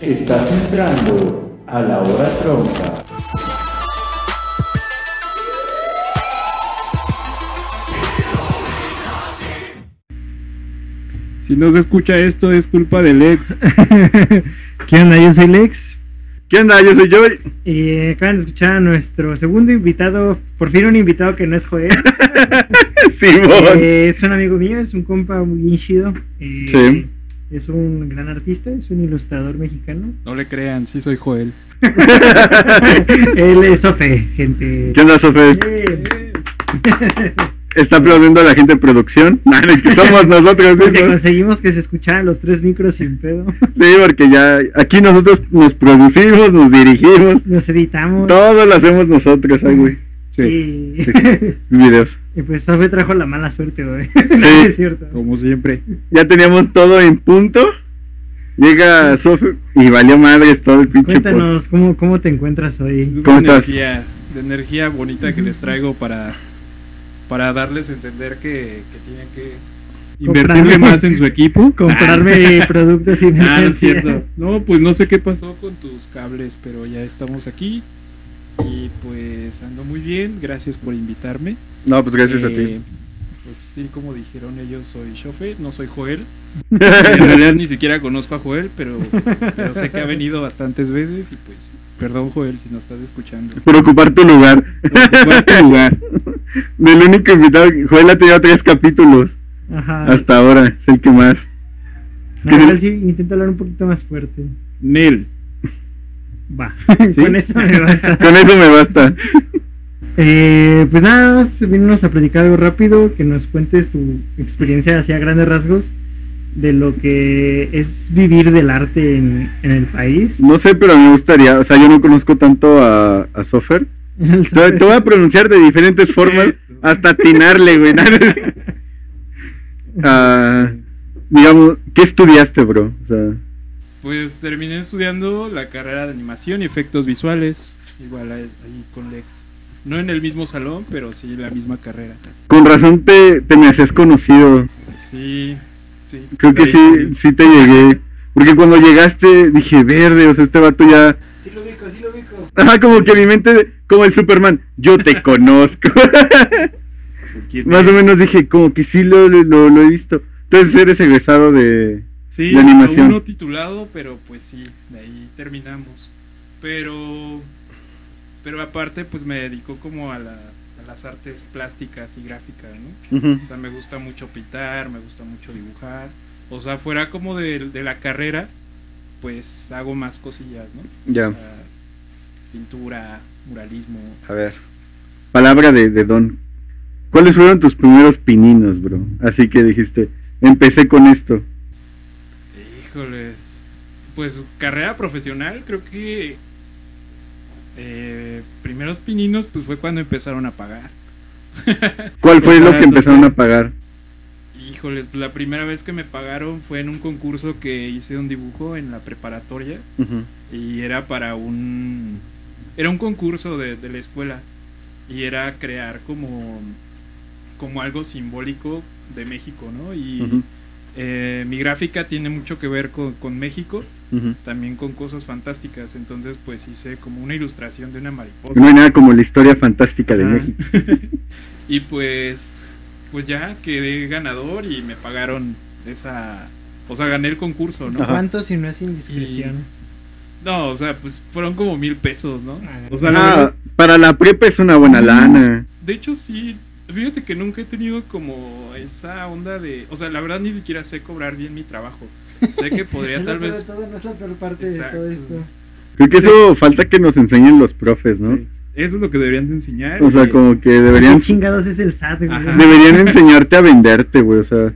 Estás entrando a la hora tronca. Si no se escucha esto es culpa del ex. ¿Qué onda? Yo soy Lex. ¿Qué onda? Yo soy Joy. Y eh, acaban de escuchar a nuestro segundo invitado, por fin un invitado que no es Joel. Simón. Eh, es un amigo mío, es un compa muy chido. Eh, Sí. Es un gran artista, es un ilustrador mexicano. No le crean, sí soy Joel. Él es Ofe, gente. ¿Qué onda, Sofe? Está aplaudiendo a la gente de producción. Que somos nosotros porque mismos. conseguimos que se escucharan los tres micros sin pedo. Sí, porque ya aquí nosotros nos producimos, nos dirigimos. Nos editamos. Todo lo hacemos nosotros, ay, güey. Sí, Y, Videos. y pues Sofe trajo la mala suerte, güey. Sí. es cierto. como siempre. Ya teníamos todo en punto. Llega Sofe y valió madres todo el pinche. Cuéntanos, ¿cómo, ¿cómo te encuentras hoy? Es ¿Cómo de estás? Energía, de energía bonita que les traigo para, para darles a entender que, que tienen que invertirle Comprarme. más en su equipo. Comprarme productos sin Ah, no es cierto. No, pues no sé qué pasó con tus cables, pero ya estamos aquí. Y pues ando muy bien, gracias por invitarme. No, pues gracias a ti. Eh, Pues sí, como dijeron ellos, soy Shofe, no soy Joel. En realidad ni siquiera conozco a Joel, pero, pero sé que ha venido bastantes veces y pues, perdón Joel si no estás escuchando. Por ocupar tu lugar. Por ocupar tu lugar. Del único invitado. Joel ha tenido tres capítulos. Ajá. Hasta ahora. Es el que más. Es No, que se- sí, intenta hablar un poquito más fuerte. Nel. Va. ¿Sí? Con eso me basta. Con eso me basta. Eh, pues nada más, venimos a platicar algo rápido, que nos cuentes tu experiencia hacia grandes rasgos de lo que es vivir del arte en, en el país. No sé, pero me gustaría. O sea, yo no conozco tanto a, a Sofer. Te, te voy a pronunciar de diferentes formas hasta atinarle, güey. Ah, digamos, ¿qué estudiaste, bro? O sea, Pues terminé estudiando la carrera de animación y efectos visuales, igual ahí con Lex. No en el mismo salón, pero sí la misma carrera. con razón te, te me hacías conocido. Sí, sí. Creo que sí, sí te llegué. Porque cuando llegaste dije, verde, o sea, este vato ya... Sí lo ubico, sí lo ubico. Ajá, como que mi mente, como el Superman, yo te conozco. Sí, ¿quién Más o menos dije, como que sí lo, lo, lo he visto. Entonces eres egresado de... Sí, de animación. aún no titulado, pero pues sí, de ahí terminamos. Pero, pero aparte, pues me dedico como a, la- a las artes plásticas y gráficas, ¿no? O sea, me gusta mucho pintar, me gusta mucho dibujar. O sea, fuera como de, de la carrera, pues hago más cosillas, ¿no? Ya. O sea, pintura, muralismo. A ver. Palabra de, de Don. ¿Cuáles fueron tus primeros pininos, bro? Así que dijiste, empecé con esto. Pues carrera profesional, creo que eh, primeros pininos, pues fue cuando empezaron a pagar. ¿Cuál fue lo que empezaron a pagar? Híjoles, pues la primera vez que me pagaron fue en un concurso que hice un dibujo en la preparatoria y era para un... Era un concurso de, de la escuela y era crear como, como algo simbólico de México, ¿no? Y eh, mi gráfica tiene mucho que ver con, con México, también con cosas fantásticas, entonces pues hice como una ilustración de una mariposa. No hay nada como la historia fantástica de. México. Y pues, pues ya quedé ganador y me pagaron esa, o sea, gané el concurso, ¿no? ¿Cuánto si no es indiscreción? No, o sea, pues fueron como mil pesos, ¿no? Ah, O sea, la Ah, verdad, para la prepa es una buena lana. de hecho sí, fíjate que nunca he tenido como esa onda de, o sea, la verdad ni siquiera sé cobrar bien mi trabajo. Sé que podría tal vez... todo, no es la peor parte de todo esto. Creo que Sí. eso falta que nos enseñen los profes, ¿no? Sí, eso es lo que deberían de enseñar. O sea, y- como que deberían, ¿Qué chingados es el SAT, güey? Ajá. deberían enseñarte a venderte, güey. O sea,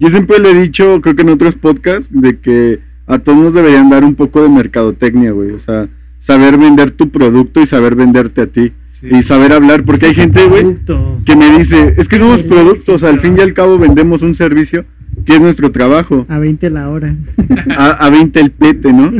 yo siempre le he dicho, creo que en otros podcasts, de que a todos nos deberían dar un poco de mercadotecnia, güey. O sea, saber vender tu producto y saber venderte a ti. sí. Y saber hablar, porque hay gente, güey, que me dice, es que somos productos, al fin y al cabo vendemos un servicio que es nuestro trabajo, A 20 la hora. a, a 20 el pete, ¿no?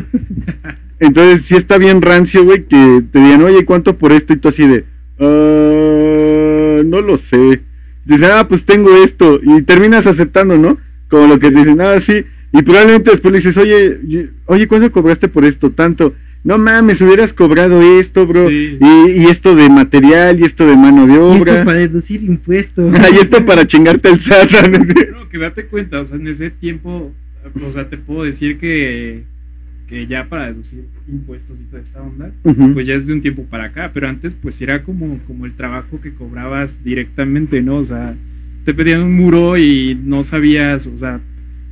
Entonces sí está bien rancio, güey, que te digan, oye, ¿cuánto por esto? Y tú así de, "Ah, no lo sé. Dicen, ah, pues tengo esto, y terminas aceptando, ¿no? Como lo que te dicen, ah, sí, Y probablemente después le dices, oye, oye, ¿cuánto cobraste por esto? Tanto. No mames, hubieras cobrado esto, bro. Sí. Y, y esto de material, y esto de mano de Y esto obra. para deducir impuestos. Ah, y esto para chingarte el SAT. ¿no? Que date cuenta, o sea, en ese tiempo, o sea, te puedo decir que, que ya para deducir impuestos y toda esta onda, pues ya es de un tiempo para acá, pero antes pues era como, como el trabajo que cobrabas directamente, ¿no? O sea, te pedían un muro y no sabías, o sea,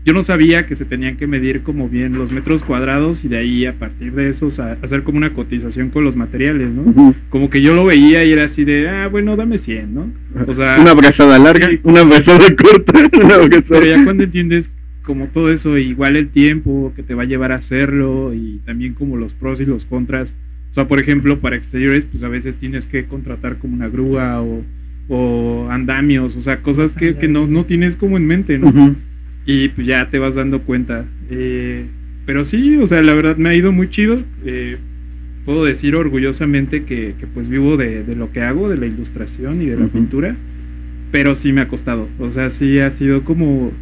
yo no sabía que se tenían que medir como bien los metros cuadrados y de ahí a partir de eso hacer como una cotización con los materiales, ¿no? Como que yo lo veía y era así de, ah, bueno, dame 100, ¿no? O sea, Una abrazada larga, sí. una abrazada corta, una abrazada. pero ya cuando entiendes como todo eso, igual el tiempo que te va a llevar a hacerlo y también como los pros y los contras. O sea, por ejemplo, para exteriores, pues a veces tienes que contratar como una grúa o, o andamios, o sea, cosas que, que no, no tienes como en mente, ¿no? Y pues ya te vas dando cuenta. Eh, pero sí, o sea, la verdad me ha ido muy chido. Eh, puedo decir orgullosamente que, que, pues vivo de, de lo que hago, de la ilustración y de la pintura. Pero sí me ha costado. O sea, sí ha sido como...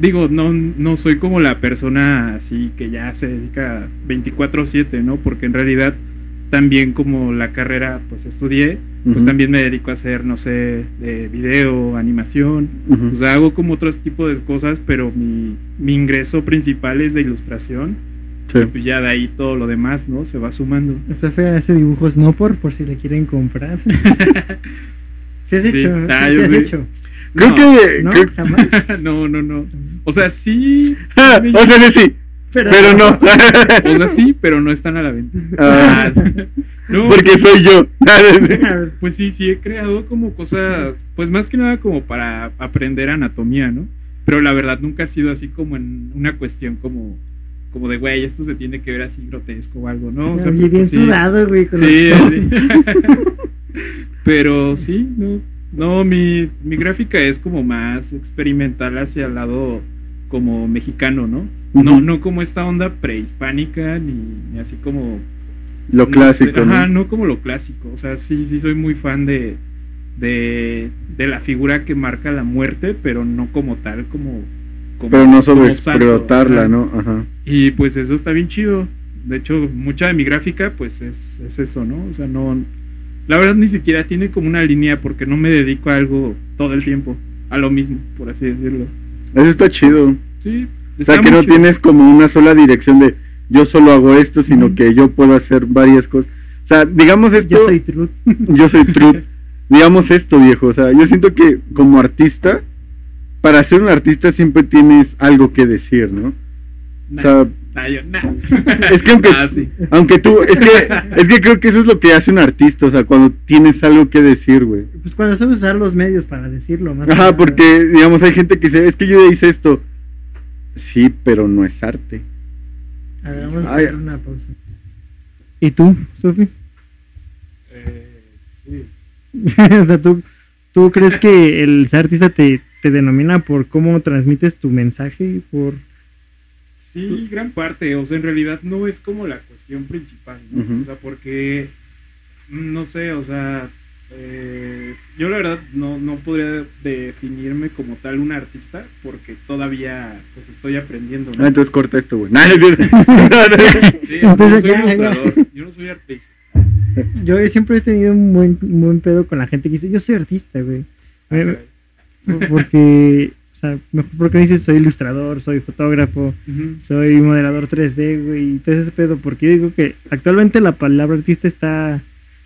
Digo, no, no soy como la persona así que ya se dedica 24/7, ¿no? Porque en realidad también como la carrera pues estudié, pues también me dedico a hacer, no sé, de video, animación, Ujú. o sea, hago como otros tipos de cosas, pero mi, mi ingreso principal es de ilustración. Sí. Y pues ya de ahí todo lo demás, ¿no? Se va sumando. O sea, Fe hace dibujos no por, por si le quieren comprar. ¿Se has Sí. hecho? Ah, ¿Sí has sí. hecho? Creo No, que. ¿No? creo- ¿Jamás? no, no, no. O sea, sí. Ah, sí, o sea, sí, pero no. o sea, sí, pero no están a la venta. Ah, no, porque soy yo. pues sí, sí he creado como cosas, pues más que nada como para aprender anatomía, ¿no? Pero la verdad nunca ha sido así como en una cuestión como, como de, güey, esto se tiene que ver así grotesco o algo, ¿no? O sea, Oye, pues, bien sí. sudado, güey. con sí. pero sí, no, no mi, mi gráfica es como más experimental hacia el lado como mexicano, ¿no? No, no como esta onda prehispánica ni, ni así como Lo no clásico. Ajá, no como lo clásico. O sea, sí, sí soy muy fan de, de, de la figura que marca la muerte, pero no como tal, como. como Pero no como sobreexplotarla, santo, ¿no? Ajá. Y pues eso está bien chido. De hecho, mucha de mi gráfica, pues es, es eso, ¿no? O sea, no. La verdad ni siquiera tiene como una línea porque no me dedico a algo todo el tiempo. A lo mismo, por así decirlo. Eso está chido. Sí. O sea, que no chido. tienes como una sola dirección de yo solo hago esto, sino que yo puedo hacer varias cosas. O sea, digamos esto. Yo soy truth. yo soy true. digamos esto, viejo. O sea, yo siento que como artista, para ser un artista siempre tienes algo que decir, ¿no? O sea, nah, yo- nah. es que aunque, Ah, sí. aunque tú, es que, es que creo que eso es lo que hace un artista, o sea, cuando tienes algo que decir, güey. Pues cuando sabes usar los medios para decirlo, más Ajá, nada. porque, digamos, hay gente que dice, es que yo hice esto. Sí, pero no es arte. A ver, vamos a Ay. hacer una pausa. ¿Y tú, Sofi? Eh, sí. o sea, ¿tú, ¿tú crees que el ser artista te, te denomina por cómo transmites tu mensaje? Por... Sí, gran parte. O sea, en realidad no es como la cuestión principal. O sea, porque, mm, no sé, o sea, eh, yo la verdad no, no podría definirme como tal un artista porque todavía pues estoy aprendiendo. ¿no? Ah, entonces corta esto, güey. No, no es cierto. Sí, yo no soy ilustrador, yo no soy artista. Yo siempre he tenido un buen, un buen pedo con la gente que dice, yo soy artista, güey. Me- Porque, sea, mejor porque dices, soy ilustrador, soy fotógrafo, soy modelador 3D, güey, y todo ese pedo, porque yo digo que actualmente la palabra artista está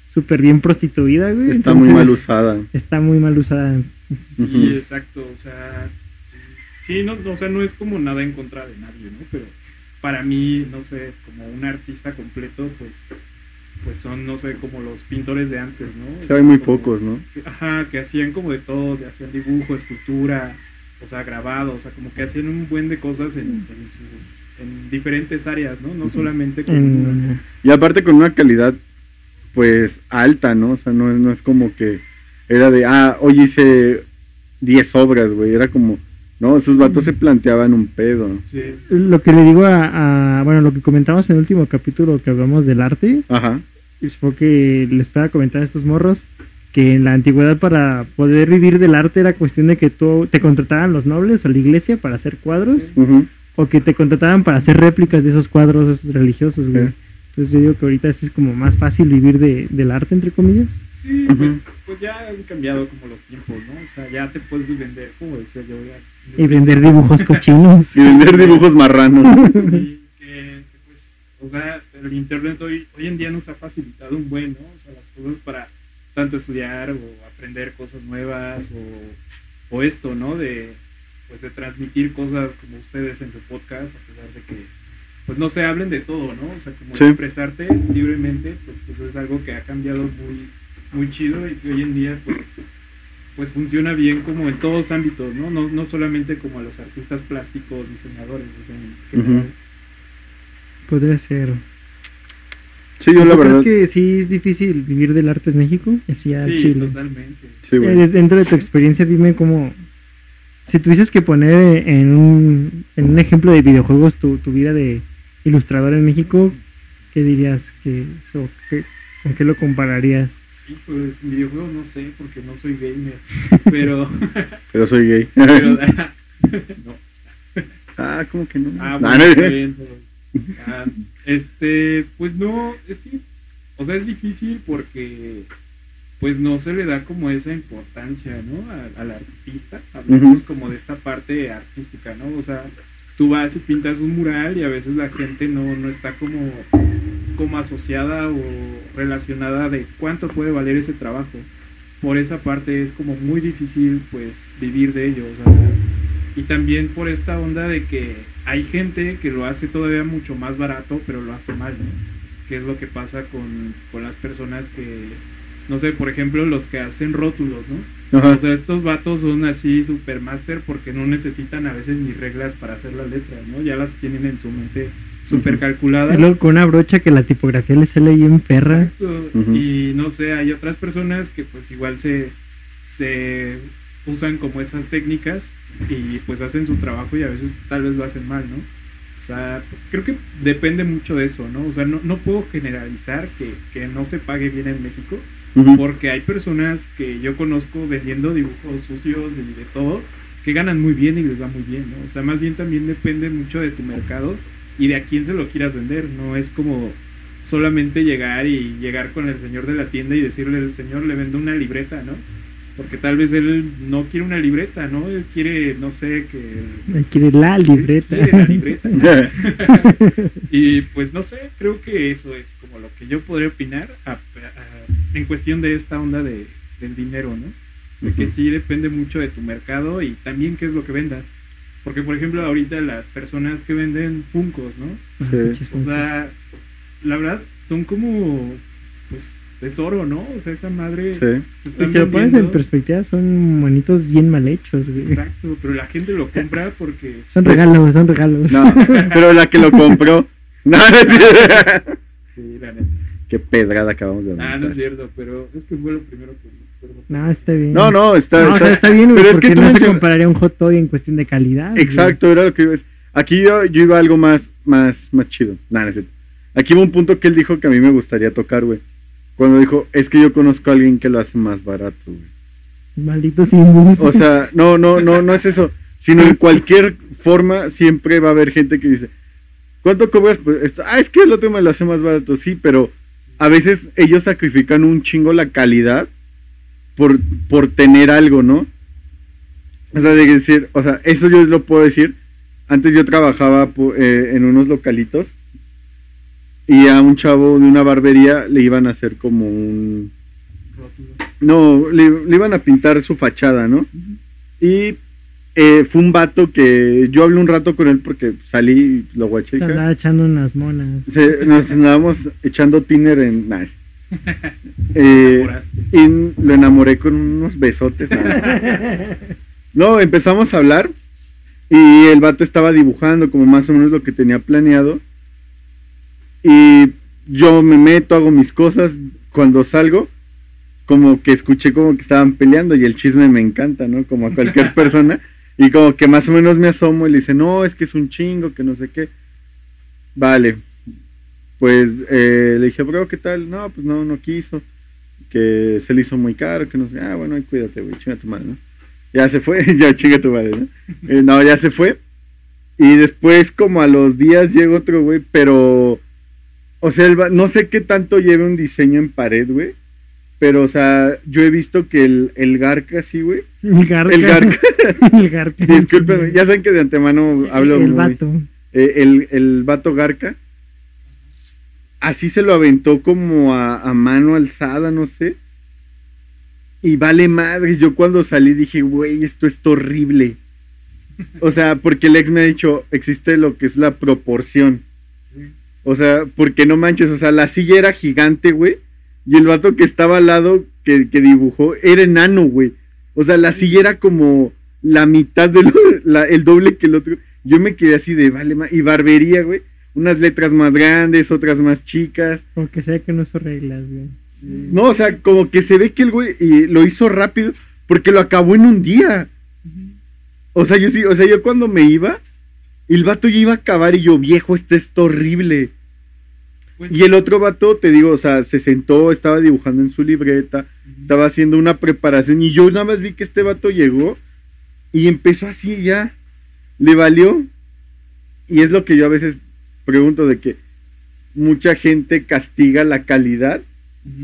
súper bien prostituida, güey. Está muy mal usada. Está muy mal usada. Sí, exacto, o sea, sí, sí, no, o sea, no es como nada en contra de nadie, ¿no? Pero para mí, no sé, como un artista completo, pues, pues son, no sé, como los pintores de antes, ¿no? O sea, hay muy como- pocos, ¿no? que- Ajá, que hacían como de todo, de hacían dibujo, escultura, o sea, grabado, o sea, como que hacían un buen de cosas en, en, sus- en diferentes áreas, ¿no? No solamente como... En- Y aparte con una calidad, pues, alta, ¿no? O sea, no, no es como que era de, ah, hoy hice 10 obras, güey. Era como, no, esos vatos se planteaban un pedo. Sí, lo que le digo a, a- bueno, lo que comentamos en el último capítulo que hablamos del arte, Ajá. fue que le estaba comentando a estos morros que en la antigüedad para poder vivir del arte era cuestión de que tú te contrataran los nobles o la iglesia para hacer cuadros Sí. o que te contrataban para hacer réplicas de esos cuadros religiosos, güey. Sí. Entonces yo digo que ahorita es como más fácil vivir de, del arte, entre comillas. Sí, pues, pues ya han cambiado como los tiempos, ¿no? O sea, ya te puedes vender, como decía yo, ya. Y vender dibujos cochinos. Y vender dibujos marranos. Sí, que, que, pues, o sea, el internet hoy, hoy en día nos ha facilitado un buen, ¿no? O sea, las cosas para tanto estudiar o aprender cosas nuevas o, o esto, ¿no? De, pues, de transmitir cosas como ustedes en su podcast, a pesar de que, pues, no se hablen de todo, ¿no? O sea, como Sí. expresarte libremente, pues, eso es algo que ha cambiado muy, muy chido y que hoy en día, pues, pues funciona bien como en todos ámbitos, ¿no? No, no solamente como a los artistas plásticos, diseñadores, o sea, en general. Podría ser. Sí, yo la ¿Tú crees verdad. que sí es difícil vivir del arte en México? Así a Sí, Chile. totalmente. Sí. Eh, Dentro de tu experiencia, dime cómo. Si tuvieses que poner en un, en un ejemplo de videojuegos tu, tu vida de ilustrador en México, ¿qué dirías? que o qué- ¿Con qué lo compararías? Pues videojuegos no sé, porque no soy gamer, pero... Pero soy gay. pero no. ah, ¿cómo que no? Ah, Ah, bueno, no, está bien, pero- ah, este, pues no, es que, o sea, es difícil porque pues no se le da como esa importancia, ¿no? Al artista, hablamos Ujú. como de esta parte artística, ¿no? O sea, tú vas y pintas un mural y a veces la gente no, no está como, como asociada o relacionada de cuánto puede valer ese trabajo. Por esa parte es como muy difícil pues vivir de ello. o sea, y también por esta onda de que hay gente que lo hace todavía mucho más barato, pero lo hace mal, ¿no? Que es lo que pasa con, con las personas que, no sé, por ejemplo, los que hacen rótulos, ¿no? Ajá. O sea, estos vatos son así super master porque no necesitan a veces ni reglas para hacer la letra, ¿no? Ya las tienen en su mente super calculadas. luego con una brocha que la tipografía le sale ahí en perra. Exacto. Y no sé, hay otras personas que pues igual se, se usan como esas técnicas y pues hacen su trabajo y a veces tal vez lo hacen mal, ¿no? O sea, creo que depende mucho de eso, ¿no? O sea, no, no puedo generalizar que, que no se pague bien en México, porque hay personas que yo conozco vendiendo dibujos sucios y de todo, que ganan muy bien y les va muy bien, ¿no? O sea, más bien también depende mucho de tu mercado y de a quién se lo quieras vender, no es como solamente llegar y llegar con el señor de la tienda y decirle al señor le vendo una libreta, ¿no? Porque tal vez él no quiere una libreta, ¿no? Él quiere, no sé, que... Él quiere la libreta. Quiere la libreta. Y pues no sé, creo que eso es como lo que yo podría opinar a- a- en cuestión de esta onda de, del dinero, ¿no? De que Ujú. sí depende mucho de tu mercado y también qué es lo que vendas. Porque, por ejemplo, ahorita las personas que venden Funcos, ¿no? Sí. O sea, la verdad, son como, pues, tesoro, ¿no? O sea, esa madre Sí. se Y están si lo pones en perspectiva, son monitos bien mal hechos, güey. Exacto, pero la gente lo compra porque... Son regalos, son regalos. No, pero la que lo compró. No, no es cierto. Sí, la neta. Qué pedrada acabamos de Ah, no es cierto, pero es que fue lo primero que. No, está bien. No, no, está. No, o sea, está bien, pero es que tú no se menciona- compararía un hot dog en cuestión de calidad. güey. Exacto, era lo que iba a decir. Aquí yo, yo iba a algo más, más, más chido. Nah, no es cierto. Aquí hubo un punto que él dijo que a mí me gustaría tocar, güey. Cuando dijo, es que yo conozco a alguien que lo hace más barato, güey. Maldito Simbus. O sea, no, no, no, no es eso. Sino en cualquier forma siempre va a haber gente que dice, ¿cuánto cobras? por esto? Ah, es que el otro me lo hace más barato, sí, pero a veces ellos sacrifican un chingo la calidad por, por tener algo, ¿no? O sea, de decir, o sea, eso yo lo puedo decir. Antes yo trabajaba eh, en unos localitos y a un chavo de una barbería le iban a hacer como un, Rótulo. no, le, le iban a pintar su fachada, ¿no? Y eh, fue un vato que yo hablé un rato con él porque salí y lo guaché. Se andaba echando unas monas. Se- nos andábamos echando tiner en... nah, eh, Enamoraste. y lo enamoré con unos besotes. nada. No, empezamos a hablar y el vato estaba dibujando como más o menos lo que tenía planeado. Y yo me meto, hago mis cosas. Cuando salgo, como que escuché como que estaban peleando y el chisme me encanta, ¿no? Como a cualquier persona. Y como que más o menos me asomo y le dice, no, es que es un chingo, que no sé qué. Vale. Pues eh, le dije, bro, ¿qué tal? No, pues no, no quiso. Que se le hizo muy caro, que no sé. Ah, bueno, ahí cuídate, güey, chinga tu madre, ¿no? Ya se fue, ya chinga tu madre, ¿no? Eh, no, ya se fue. Y después, como a los días, llega otro, güey, pero. O sea, el no sé qué tanto lleve un diseño en pared, güey. Pero, o sea, yo he visto que el, el Garca, sí, güey. El garca. El Garca. el garca. Discúlpenme, ya saben que de antemano hablo. El muy- vato. eh, el, el vato Garca. Así se lo aventó como a, a mano alzada, no sé. Y vale madre. Yo cuando salí dije, güey, esto es horrible. O sea, porque el ex me ha dicho, existe lo que es la proporción. O sea, porque no manches, o sea, la silla era gigante, güey. Y el vato que estaba al lado, que, que dibujó, era enano, güey. O sea, la silla era como la mitad del el doble que el otro. Yo me quedé así de, vale, ma-". y barbería, güey. Unas letras más grandes, otras más chicas. Porque sea que no son reglas, güey. Sí. No, o sea, como que se ve que el güey y lo hizo rápido porque lo acabó en un día. O sea, yo sí, o sea, yo cuando me iba, el vato ya iba a acabar y yo, viejo, esto es horrible. Pues, Y el otro vato, te digo, o sea, se sentó, estaba dibujando en su libreta, estaba haciendo una preparación y yo nada más vi que este vato llegó y empezó así ya, le valió. Y es lo que yo a veces pregunto de que mucha gente castiga la calidad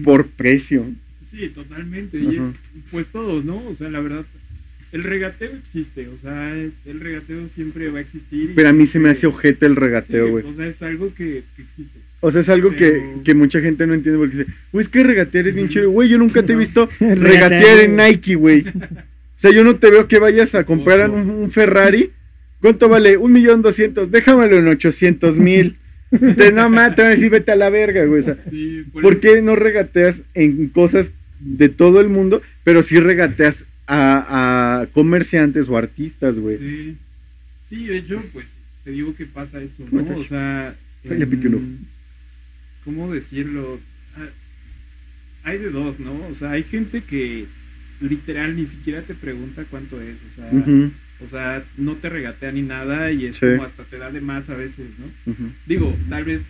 por precio. Sí, totalmente. Y es, pues todos, ¿no? O sea, la verdad, el regateo existe. O sea, el regateo siempre va a existir. Pero a mí se me hace ojete el regateo, güey. o sea, es algo que, que existe. O sea, es algo que, que mucha gente no entiende porque dice, güey, es que regatear es bien chido. Güey, yo nunca te he No. visto Regatear, en. Nike, güey. O sea, yo no te veo que vayas a comprar un, un Ferrari. ¿Cuánto vale? Un millón doscientos. Déjamelo en ochocientos mil. Te no mames, te van a decir, vete a la verga, güey. O sea, Sí, por ¿por qué no regateas en cosas de todo el mundo, pero sí regateas a, a comerciantes o artistas, güey? Sí. Sí, de hecho, pues te digo que pasa eso, ¿no? O sea, Ay, le piqué un ojo. ¿Cómo decirlo? Ah, Hay de dos, ¿no? O sea, hay gente que literal ni siquiera te pregunta cuánto es, o sea, o sea, no te regatea ni nada y es Sí. como hasta te da de más a veces, ¿no? Digo, tal vez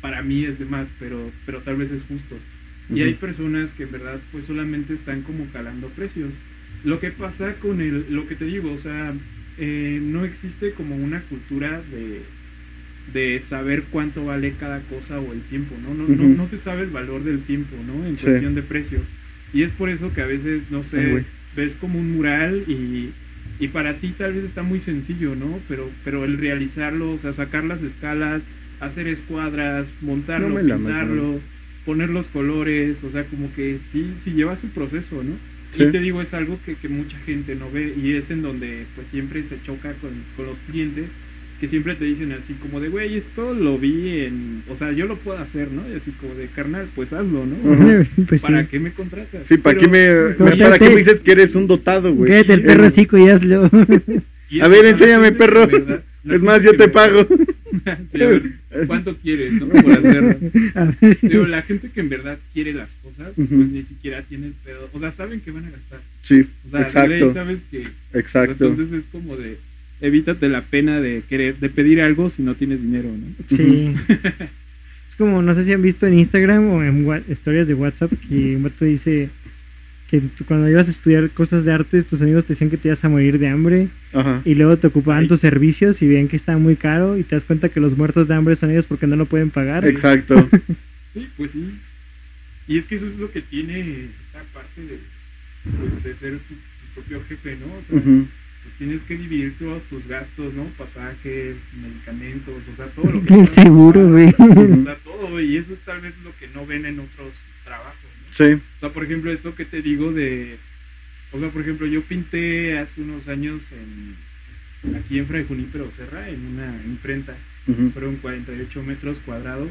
para mí es de más, pero, pero tal vez es justo. Y hay personas que en verdad pues solamente están como calando precios. Lo que pasa con el, lo que te digo, o sea, eh, no existe como una cultura de, de saber cuánto vale cada cosa o el tiempo, ¿no? No, no, no se sabe el valor del tiempo, ¿no? En Sí. cuestión de precio. Y es por eso que a veces, no sé, ves como un mural y, y para ti tal vez está muy sencillo, ¿no? Pero, pero el realizarlo, o sea, sacar las escalas, hacer escuadras, montarlo, No pintarlo, poner los colores, o sea, como que sí, sí lleva su proceso, ¿no? Sí. Y te digo, es algo que, que mucha gente no ve y es en donde pues siempre se choca con, con los clientes que siempre te dicen así como de, güey, esto lo vi en, o sea, yo lo puedo hacer, ¿no? Y así como de, carnal, pues hazlo, ¿no? Pues sí. ¿Para qué me contratas? Sí, ¿para qué Pero- me, Pero me- para qué me dices que eres un dotado, güey? Cállate el perro hocico y hazlo. y A ver, enséñame, gente que perro. en verdad- la Es más, yo te pago. Sí, a ver, ¿Cuánto quieres, no? Por hacerlo. Sí. Pero la gente que en verdad quiere las cosas, pues ni siquiera tiene el pedo. O sea, saben que van a gastar. Sí, O sea, exacto, sabes que. o sea, exacto. entonces es como de. Evítate la pena de querer, de pedir algo si no tienes dinero, ¿no? Sí. es como, no sé si han visto en Instagram o en historias de WhatsApp que un vato dice que tú cuando ibas a estudiar cosas de arte, tus amigos te decían que te ibas a morir de hambre Ajá. y luego te ocupaban Ay. tus servicios y veían que estaba muy caro y te das cuenta que los muertos de hambre son ellos porque no lo pueden pagar. Exacto. Sí, pues sí. Y es que eso es lo que tiene esta parte de, pues, de ser tu, tu propio jefe, ¿no? O sea. Pues tienes que dividir todos tus gastos, ¿no? Pasajes, medicamentos, o sea, todo lo que... El seguro, güey. O sea, todo, y eso tal vez es lo que no ven en otros trabajos, ¿no? Sí. O sea, por ejemplo, esto que te digo de... O sea, por ejemplo, yo pinté hace unos años en, aquí en Fray Junípero Serra, en una imprenta. Ujú. Fueron 48 metros cuadrados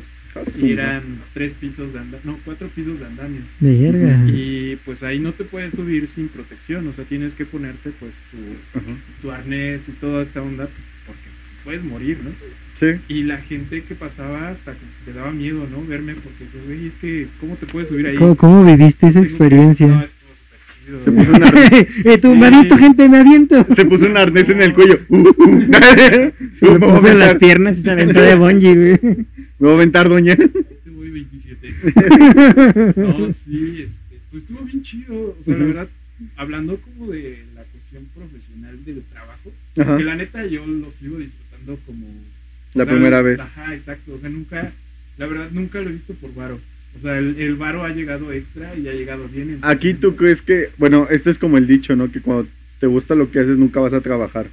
y eran tres pisos de andamio, no, cuatro pisos de andamio. De verga. Y pues ahí no te puedes subir sin protección, o sea, tienes que ponerte pues tu, Ajá. tu arnés y toda esta onda, pues porque puedes morir, ¿no? Sí. Y la gente que pasaba hasta que te daba miedo, ¿no? Verme porque dices, güey, es que, ¿cómo te puedes subir ahí? ¿Cómo, cómo viviste esa experiencia? No. Se puso un arnés, eh, tú, Sí. gente, me aviento. se puso un arnés en el cuello. Uh, uh. Se puso en las piernas y se aventó de bungee, güey. Me voy a aventar, doña. Este güey 27. No, sí, este, pues estuvo bien chido. O sea, la Ujú. verdad, hablando como de la cuestión profesional del trabajo, Ajá. Porque la neta yo lo sigo disfrutando como... La sea, primera vez. Ajá, exacto. O sea, nunca, la verdad, nunca lo he visto por varo. O sea, el, el varo ha llegado extra y ha llegado bien. Aquí tú crees que, bueno, este es como el dicho, ¿no? Que cuando te gusta lo que haces nunca vas a trabajar.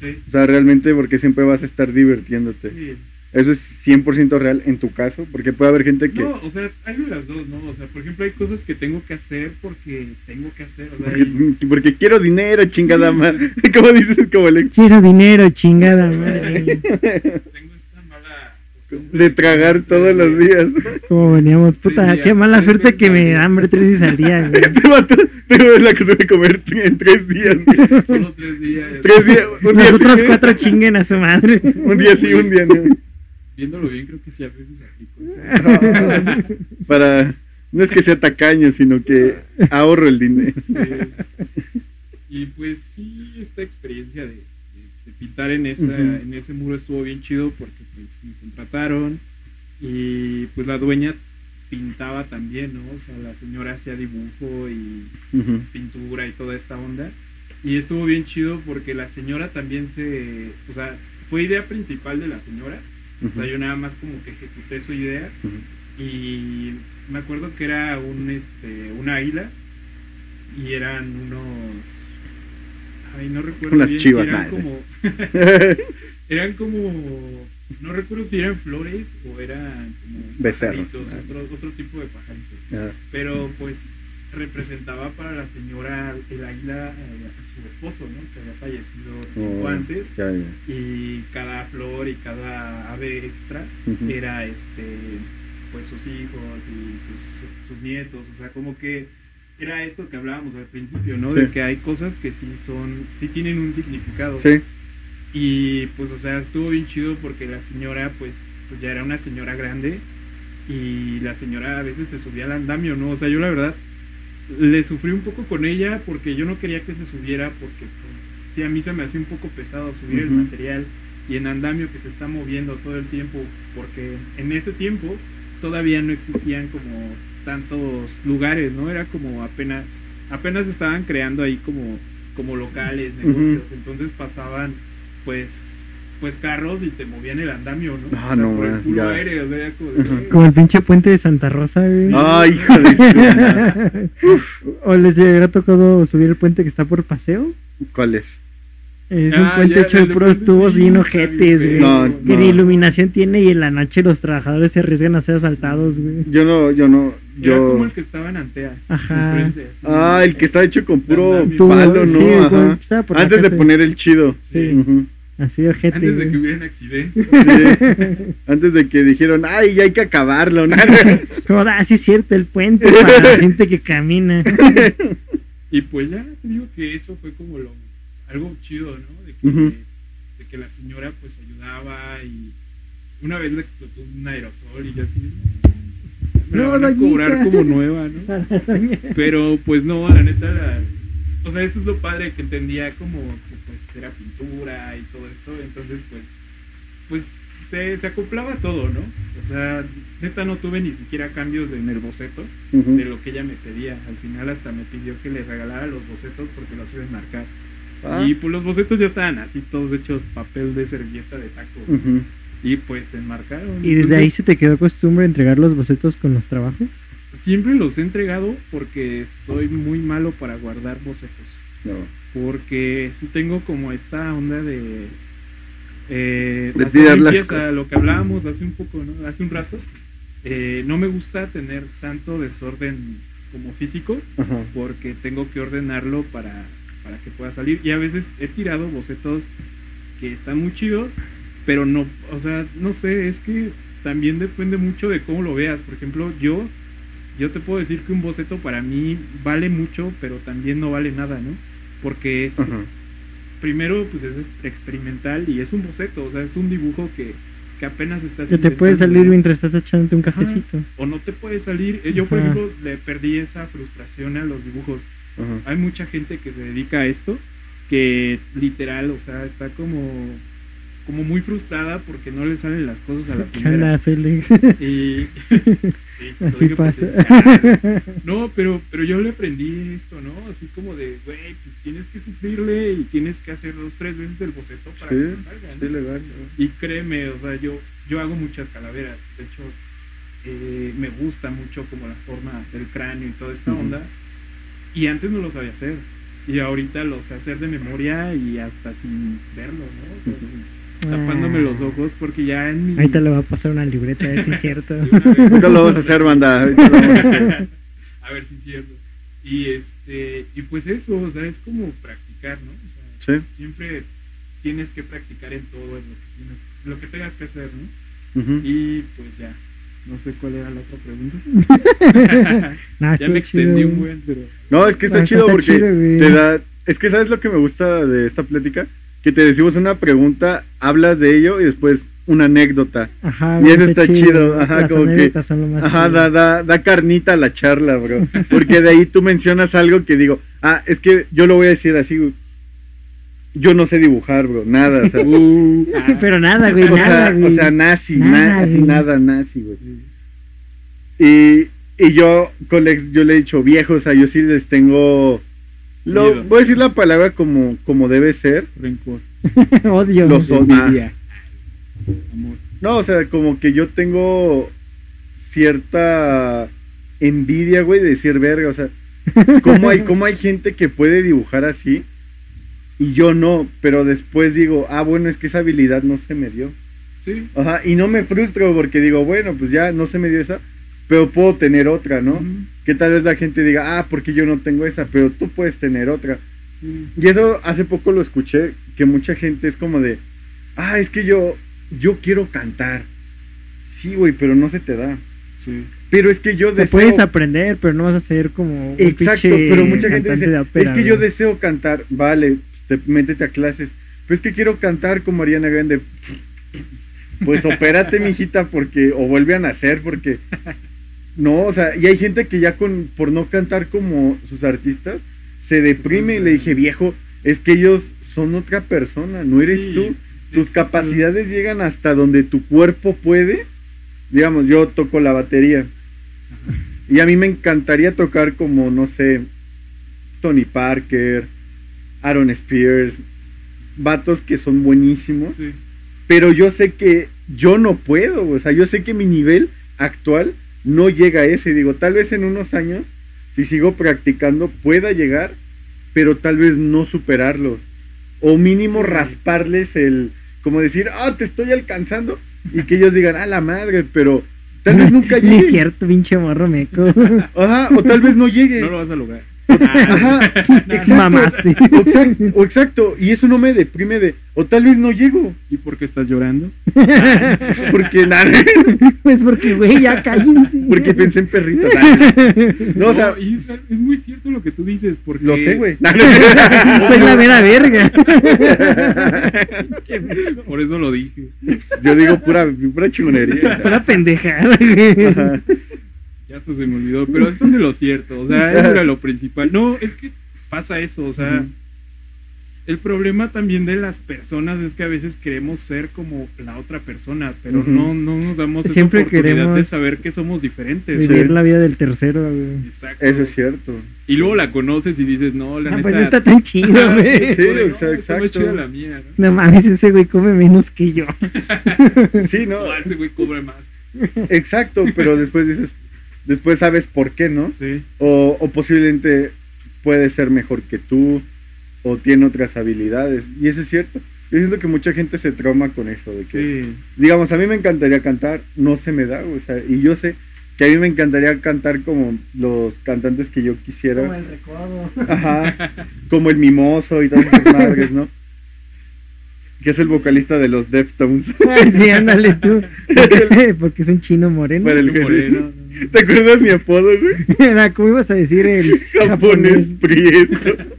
Sí, O sea, realmente porque siempre vas a estar divirtiéndote. sí. Eso es 100% real en tu caso, porque puede haber gente que... No, o sea, hay de las dos, ¿no? O sea, por ejemplo, hay cosas que tengo que hacer porque tengo que hacer. O sea, Porque, y- porque quiero dinero, chingada Sí. madre. ¿Cómo dices? Como el Quiero dinero, chingada madre. tengo esta mala costumbre de tragar todos los días. Como veníamos, puta, días, qué mala suerte que me día. da hambre tres días al día, güey. Este vato tengo la cosa de comer en tres días. güey. Solo tres días. Tres días. Un día Los otros sí, cuatro chinguen a su madre. Un día sí, un día no. Viéndolo bien, creo que sí a veces aplico. ¿sí? Para. No es que sea tacaño, sino que ahorro el dinero. Sí. Y pues sí, esta experiencia de, de- de pintar en, esa, Ujú. en ese muro estuvo bien chido porque pues me contrataron y pues la dueña pintaba también, ¿no? O sea, la señora hacía dibujo y Ujú. pintura y toda esta onda. Y estuvo bien chido porque la señora también se... O sea, fue idea principal de la señora. O sea, yo nada más como que ejecuté su idea. Y me acuerdo que era un este una águila y eran unos ay no recuerdo Unas bien chivas, si eran como eran como no recuerdo si eran flores o eran como Becerros, pajaritos, otro, otro tipo de pajaritos. Pero pues representaba para la señora el águila eh, a su esposo no que había fallecido tiempo Oh, antes y cada flor y cada ave extra Ujú. era este pues sus hijos y sus, sus nietos. O sea como que era esto que hablábamos al principio no Sí. de que hay cosas que sí son sí tienen un significado. Sí. y pues o sea estuvo bien chido porque la señora pues, pues ya era una señora grande y la señora a veces se subía al andamio no o sea yo la verdad le sufrí un poco con ella porque yo no quería que se subiera porque pues sí a mí se me hacía un poco pesado subir el material y en andamio que se está moviendo todo el tiempo porque en ese tiempo todavía no existían como tantos lugares no era como apenas apenas estaban creando ahí como como locales negocios. Entonces pasaban pues pues carros y te movían el andamio no Ah, O sea, no, por el man, puro ya. aire o sea, era como de, Ujú. "Eh". Como el pinche puente de Santa Rosa, güey. Sí. Ay, hijo de. ¿O les hubiera tocado subir el puente que está por paseo? ¿Cuál es? Es Ah, un puente ya, hecho de puros tubos sí, bien ojetes, güey. No, Que no. ni iluminación tiene y en la noche los trabajadores se arriesgan a ser asaltados, güey. Yo no, yo no, Era como yo. el que estaba en Antea. Ajá. enfrente, así. Ah, el que está hecho con puro Andamio. Palo, ¿no? sí, güey, Ajá. estaba Antes de poner el chido. Sí. Ujú. Así ojete, Antes de que hubiera un accidente. Sí. Antes de que dijeron, ay, ya hay que acabarlo. ¿no? Ah, sí es cierto, el puente para la gente que camina. Y pues ya te digo que eso fue como lo algo chido, ¿no? De que, Ujú. de que la señora pues ayudaba y una vez le explotó un aerosol y yo así me la No, van a doñita. cobrar como nueva, ¿no? Pero pues no, la neta la- o sea, eso es lo padre que entendía como que pues era pintura y todo esto, entonces pues pues se, se acoplaba todo, ¿no? O sea, neta no tuve ni siquiera cambios en el boceto de lo que ella me pedía. Al final hasta me pidió que le regalara los bocetos porque los iba a enmarcar. Ah, Y pues los bocetos ya estaban así, todos hechos papel de servilleta de taco. Y pues se enmarcaron. ¿Y desde ahí se te quedó costumbre entregar los bocetos con los trabajos? Siempre los he entregado porque soy muy malo para guardar bocetos. No. Porque sí tengo como esta onda de... Eh, De tirar limpieza, lo que hablábamos hace un poco, ¿no? Hace un rato. Eh, no me gusta tener tanto desorden como físico Ajá. porque tengo que ordenarlo para, para que pueda salir. Y a veces he tirado bocetos que están muy chidos, pero no, o sea, no sé, es que también depende mucho de cómo lo veas. Por ejemplo, yo, yo te puedo decir que un boceto para mí vale mucho, pero también no vale nada, ¿no? Porque es, primero, pues es experimental y es un boceto, o sea, es un dibujo que, que apenas estás Que te puede salir mientras estás echándote un cafecito. o no te puede salir. Eh, Yo, por Ajá. ejemplo, le perdí esa frustración a los dibujos. Ajá. Hay mucha gente que se dedica a esto, que literal, o sea, está como como muy frustrada porque no le salen las cosas a la ¿Qué primera. Y sí, Así pasa. No, pero, pero yo le aprendí esto, ¿no? Así como de, güey, pues tienes que sufrirle y tienes que hacer dos, tres veces el boceto para que Sí, salga, sí, ¿no? legal. Y créeme, o sea, yo, yo hago muchas calaveras. De hecho, eh, me gusta mucho como la forma del cráneo y toda esta onda. Y antes no lo sabía hacer. Y ahorita lo sé hacer de memoria y hasta sin verlo, ¿no? O sea, sin- tapándome los ojos porque ya en mi... Ah. Ahorita le va a pasar una libreta, a ver si es cierto. Ahorita lo vamos a hacer, banda. a ver si es cierto. Y este, y pues eso, o sea, es como practicar, ¿no? O sea, Sí. siempre tienes que practicar en todo en lo que tienes, lo que tengas que hacer, ¿no? Y pues ya, no sé cuál era la otra pregunta. Ya me extendí chido. un buen, pero No, es que está Ah, chido está porque chido, te da. Es que sabes lo que me gusta de esta plática, que te decimos una pregunta, hablas de ello y después una anécdota. Ajá, Y eso está chido, ajá, Las como que- anécdotas son lo más Ajá, da, da, da carnita a la charla, bro. Porque de ahí tú mencionas algo que digo, ah, es que yo lo voy a decir así. Yo no sé dibujar, bro, nada, o sea, Uh, Pero nada, güey, o, nada, sea, güey. o sea, nazi, Nada, na- así güey. nada, nazi, güey. Y, y yo, con yo le he dicho, viejo, o sea, yo sí les tengo... Lo, voy a decir la palabra como, como debe ser. rencor, Odio. Los envidia, amor. No, o sea, como que yo tengo cierta envidia, güey, de decir verga, o sea, ¿cómo hay, cómo hay gente que puede dibujar así y yo no? Pero después digo, ah, bueno, es que esa habilidad no se me dio. Sí, Ajá, y no me frustro porque digo, bueno, pues ya no se me dio esa, pero puedo tener otra, ¿no? Que tal vez la gente diga, ah, porque yo no tengo esa, pero tú puedes tener otra. sí, Y eso hace poco lo escuché, que mucha gente es como de, ah, es que yo, yo quiero cantar. Sí, güey, pero no se te da. sí. Pero es que yo Te deseo... puedes aprender, pero no vas a ser como. un Exacto, pero mucha gente dice, es que yo deseo cantar. Vale, pues te, métete a clases. Pero es que quiero cantar como Ariana Grande. Pues opérate, mijita, porque... O vuelve a nacer, porque... No, o sea, y hay gente que ya con por no cantar como sus artistas se deprime y le dije, viejo, es que ellos son otra persona, no eres Sí, tú. Tus es- capacidades llegan hasta donde tu cuerpo puede. Digamos, yo toco la batería. Y a mí me encantaría tocar como, no sé, Tony Parker, Aaron Spears, vatos que son buenísimos. Sí, Pero yo sé que yo no puedo, o sea, yo sé que mi nivel actual no llega a ese. Digo, tal vez en unos años, si sigo practicando, pueda llegar, pero tal vez no superarlos. O mínimo Sí. rasparles el, como decir, ah, te estoy alcanzando. Y que ellos digan, ah, la madre, pero tal vez nunca Ni es llegue. cierto, pinche morro meco. Ajá, o tal vez no llegue. no lo vas a lograr. Ajá, exacto. Mamaste. O exacto, o exacto, y eso no me deprime de, o tal vez no llego, ¿Y por qué estás llorando? porque nada, Pues porque, güey, ya cállense. porque pensé en perritos. nah. No, o sea, y es, es muy cierto lo que tú dices, porque... lo sé, güey. Soy la vera verga. Por eso lo dije. Yo digo pura, pura chingonería. Pura pendejada, güey. Ajá. Ya hasta se me olvidó, pero esto es de lo cierto, o sea, eso era lo principal. No, es que pasa eso, o sea, el problema también de las personas es que a veces queremos ser como la otra persona, pero no, no nos damos esa oportunidad de saber que somos diferentes. Vivir la vida del tercero, güey. Exacto. Eso es cierto. Y luego la conoces y dices, no, la Ah, neta. pues no está tan chido, güey. Sí, no, exacto. chida la mía, ¿no? No mames, ese güey come menos que yo. Sí, no, No, ese güey cobra más. exacto, pero después dices, después sabes por qué, ¿no? Sí, O, o posiblemente puede ser mejor que tú, o tiene otras habilidades. Y eso es cierto. Yo siento que mucha gente se trauma con eso, de que, sí. digamos, a mí me encantaría cantar, no se me da, o sea, y yo sé que a mí me encantaría cantar como los cantantes que yo quisiera. el recodo. Ajá, como el mimoso y todas esas madres, ¿no? Que es el vocalista de los Deftones. Sí, ándale tú. Porque, porque es un chino moreno. Para el Qué que moreno. ¿Te acuerdas mi apodo, güey? Era, ¿Cómo ibas a decir el Japonés prieto.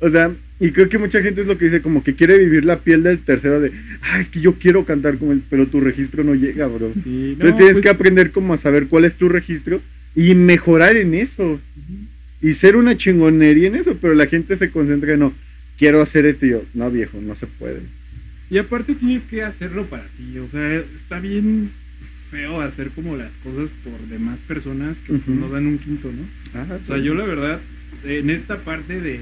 O sea, y creo que mucha gente es lo que dice, como que quiere vivir la piel del tercero de, ah, es que yo quiero cantar como él, pero tu registro no llega, bro. Sí, Entonces no, tienes pues, que aprender como a saber cuál es tu registro y mejorar en eso. Y ser una chingonería en eso, pero la gente se concentra en, no, quiero hacer esto y yo, no viejo, no se puede. Y aparte tienes que hacerlo para ti, o sea, está bien feo hacer como las cosas por demás personas que no dan un quinto, ¿no? Ajá, O sea, yo la verdad, en esta parte de...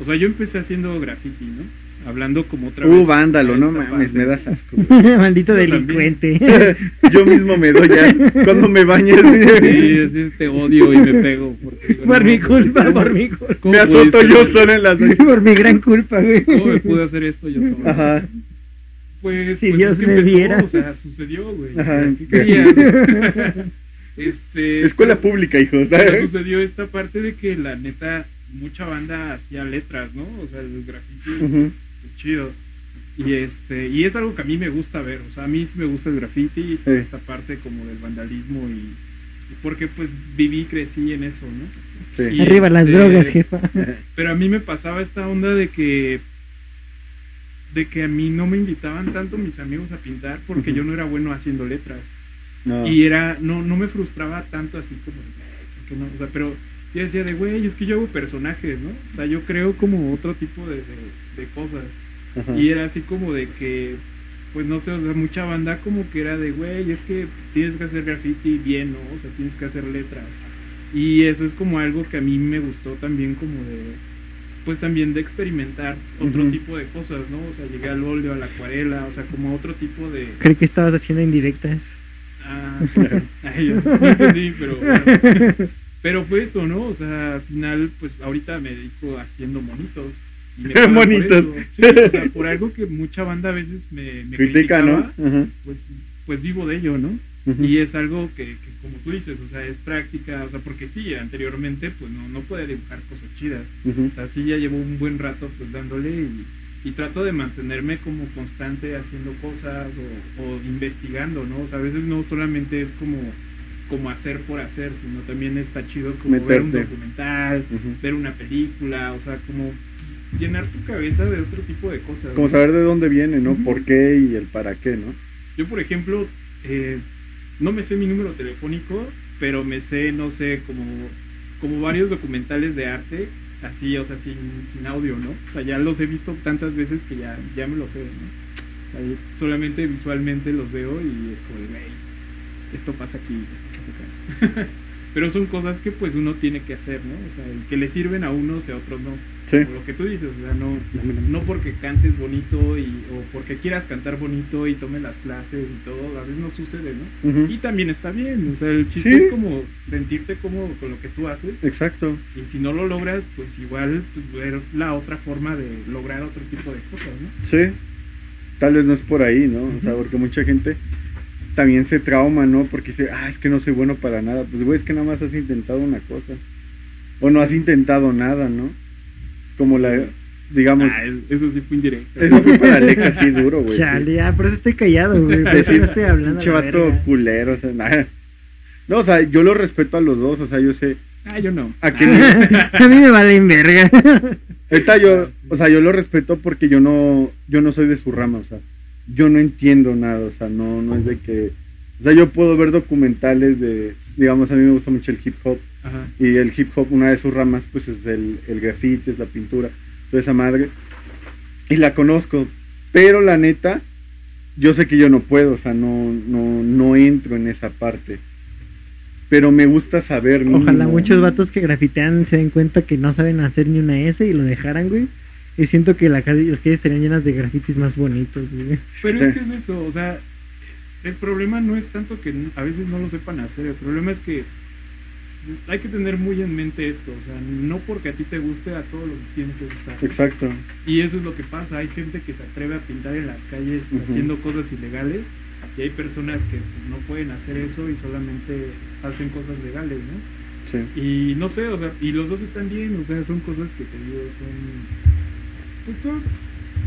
O sea, yo empecé haciendo graffiti, ¿no? Hablando como otra vez. Uh, vándalo, no mames, me das asco. Maldito Yo también. delincuente. Yo mismo me doy asco cuando me baño. Sí, así te odio y me pego. Porque, por no, mi ¿cómo- culpa, por mi culpa. Me azoto yo solo en las. Por mi gran culpa, güey. ¿Cómo me pude hacer esto yo solo? Ajá. Pues, Si pues Dios es que me empezó, viera. o sea, sucedió, güey. Ajá. ¿Qué querías? este, Escuela pública, hijo, pero ¿sabes? sucedió esta parte de que la neta, mucha banda hacía letras, ¿no? O sea, el graffiti es chido. Y este, y es algo que a mí me gusta ver. O sea, a mí sí me gusta el graffiti y Sí. esta parte como del vandalismo y, y porque pues viví y crecí en eso, ¿no? Sí. Y Arriba las este, drogas, jefa. Pero a mí me pasaba esta onda de que de que a mí no me invitaban tanto mis amigos a pintar porque yo no era bueno haciendo letras. No. Y era, no, no me frustraba tanto así como, "Ay, ¿por qué no? O sea, pero yo decía de, güey, es que yo hago personajes, ¿no? O sea, yo creo como otro tipo de, de- de cosas. Y era así como de que, pues no sé, o sea, mucha banda como que era de, güey, es que tienes que hacer graffiti bien, ¿no? O sea, tienes que hacer letras. Y eso es como algo que a mí me gustó también como de, pues también de experimentar otro tipo de cosas, ¿no? O sea, llegué al óleo, a la acuarela, o sea, como otro tipo de... Creí que estabas haciendo indirectas. Ah, ay, no entendí, pero bueno. Pero fue eso, ¿no? O sea, al final, pues ahorita me dedico haciendo monitos. Y me por Monitos. Sí, o sea, por algo que mucha banda a veces me, me Critica, ¿no? criticaba, Ajá. pues, pues vivo de ello, ¿no? Y es algo que, que, como tú dices, o sea, es práctica, o sea, porque sí, anteriormente, pues no, no podía dibujar cosas chidas. Ujú. O sea, sí ya llevo un buen rato pues dándole y, y trato de mantenerme como constante haciendo cosas o, o investigando, ¿no? O sea, a veces no solamente es como, como hacer por hacer, sino también está chido como ver un documental, ver una película, o sea, como llenar tu cabeza de otro tipo de cosas. Como ¿no? saber de dónde viene, ¿no? ¿Por qué y el para qué, no? Yo, por ejemplo, eh, no me sé mi número telefónico, pero me sé, no sé, como, como varios documentales de arte, así, o sea, sin, sin audio, ¿no? O sea, ya los he visto tantas veces que ya, ya me los sé, ¿no? O sea, solamente visualmente los veo y es como, güey, esto pasa aquí, esto pasa acá. pero son cosas que pues uno tiene que hacer, ¿no? O sea, el que le sirven a unos y a otros no. Sí. Como lo que tú dices, o sea, no, no porque cantes bonito y, o porque quieras cantar bonito y tomes las clases y todo, a veces no sucede, ¿no? Y también está bien, o sea, el chiste Sí. es como sentirte cómodo con lo que tú haces Exacto. y si no lo logras, pues igual pues, ver la otra forma de lograr otro tipo de cosas, ¿no? Sí. Tal vez no es por ahí, ¿no? O sea, porque mucha gente también se trauma, ¿no? Porque dice, ah, es que no soy bueno para nada. Pues, güey, es que nada más has intentado una cosa. O no has intentado nada, ¿no? Como la, digamos, Ah, es- eso sí fue indirecto. eso fue para Alex así duro, güey. sí. Chale, ya, por eso estoy callado, güey. Por eso no estoy hablando. Pinche la vato verga. culero, o sea, nada. No, o sea, yo lo respeto a los dos, o sea, yo sé. Ah, yo no. ¿A qué Ah, A mí me valen verga. Ahorita yo, o sea, yo lo respeto porque yo no, yo no soy de su rama, o sea, yo no entiendo nada, o sea, no, no es de que, o sea, yo puedo ver documentales de, digamos, a mí me gusta mucho el hip hop Ajá. y el hip hop, una de sus ramas, pues es el, el graffiti, es la pintura, toda esa madre, y la conozco, pero la neta, yo sé que yo no puedo, o sea, no, no, no entro en esa parte, pero me gusta saber, Ojalá mínimo. muchos vatos que grafitean se den cuenta que no saben hacer ni una S y lo dejaran, güey. Y siento que la calle, las calles estarían llenas de grafitis más bonitos, güey. Pero es que es eso, o sea, el problema no es tanto que a veces no lo sepan hacer, el problema es que hay que tener muy en mente esto, o sea, no porque a ti te guste, a todos los tiene que gustar. Exacto, Y eso es lo que pasa, hay gente que se atreve a pintar en las calles haciendo cosas ilegales y hay personas que no pueden hacer eso y solamente hacen cosas legales, ¿no? sí. Y no sé, o sea, y los dos están bien, o sea, son cosas que te digo, son... Pues son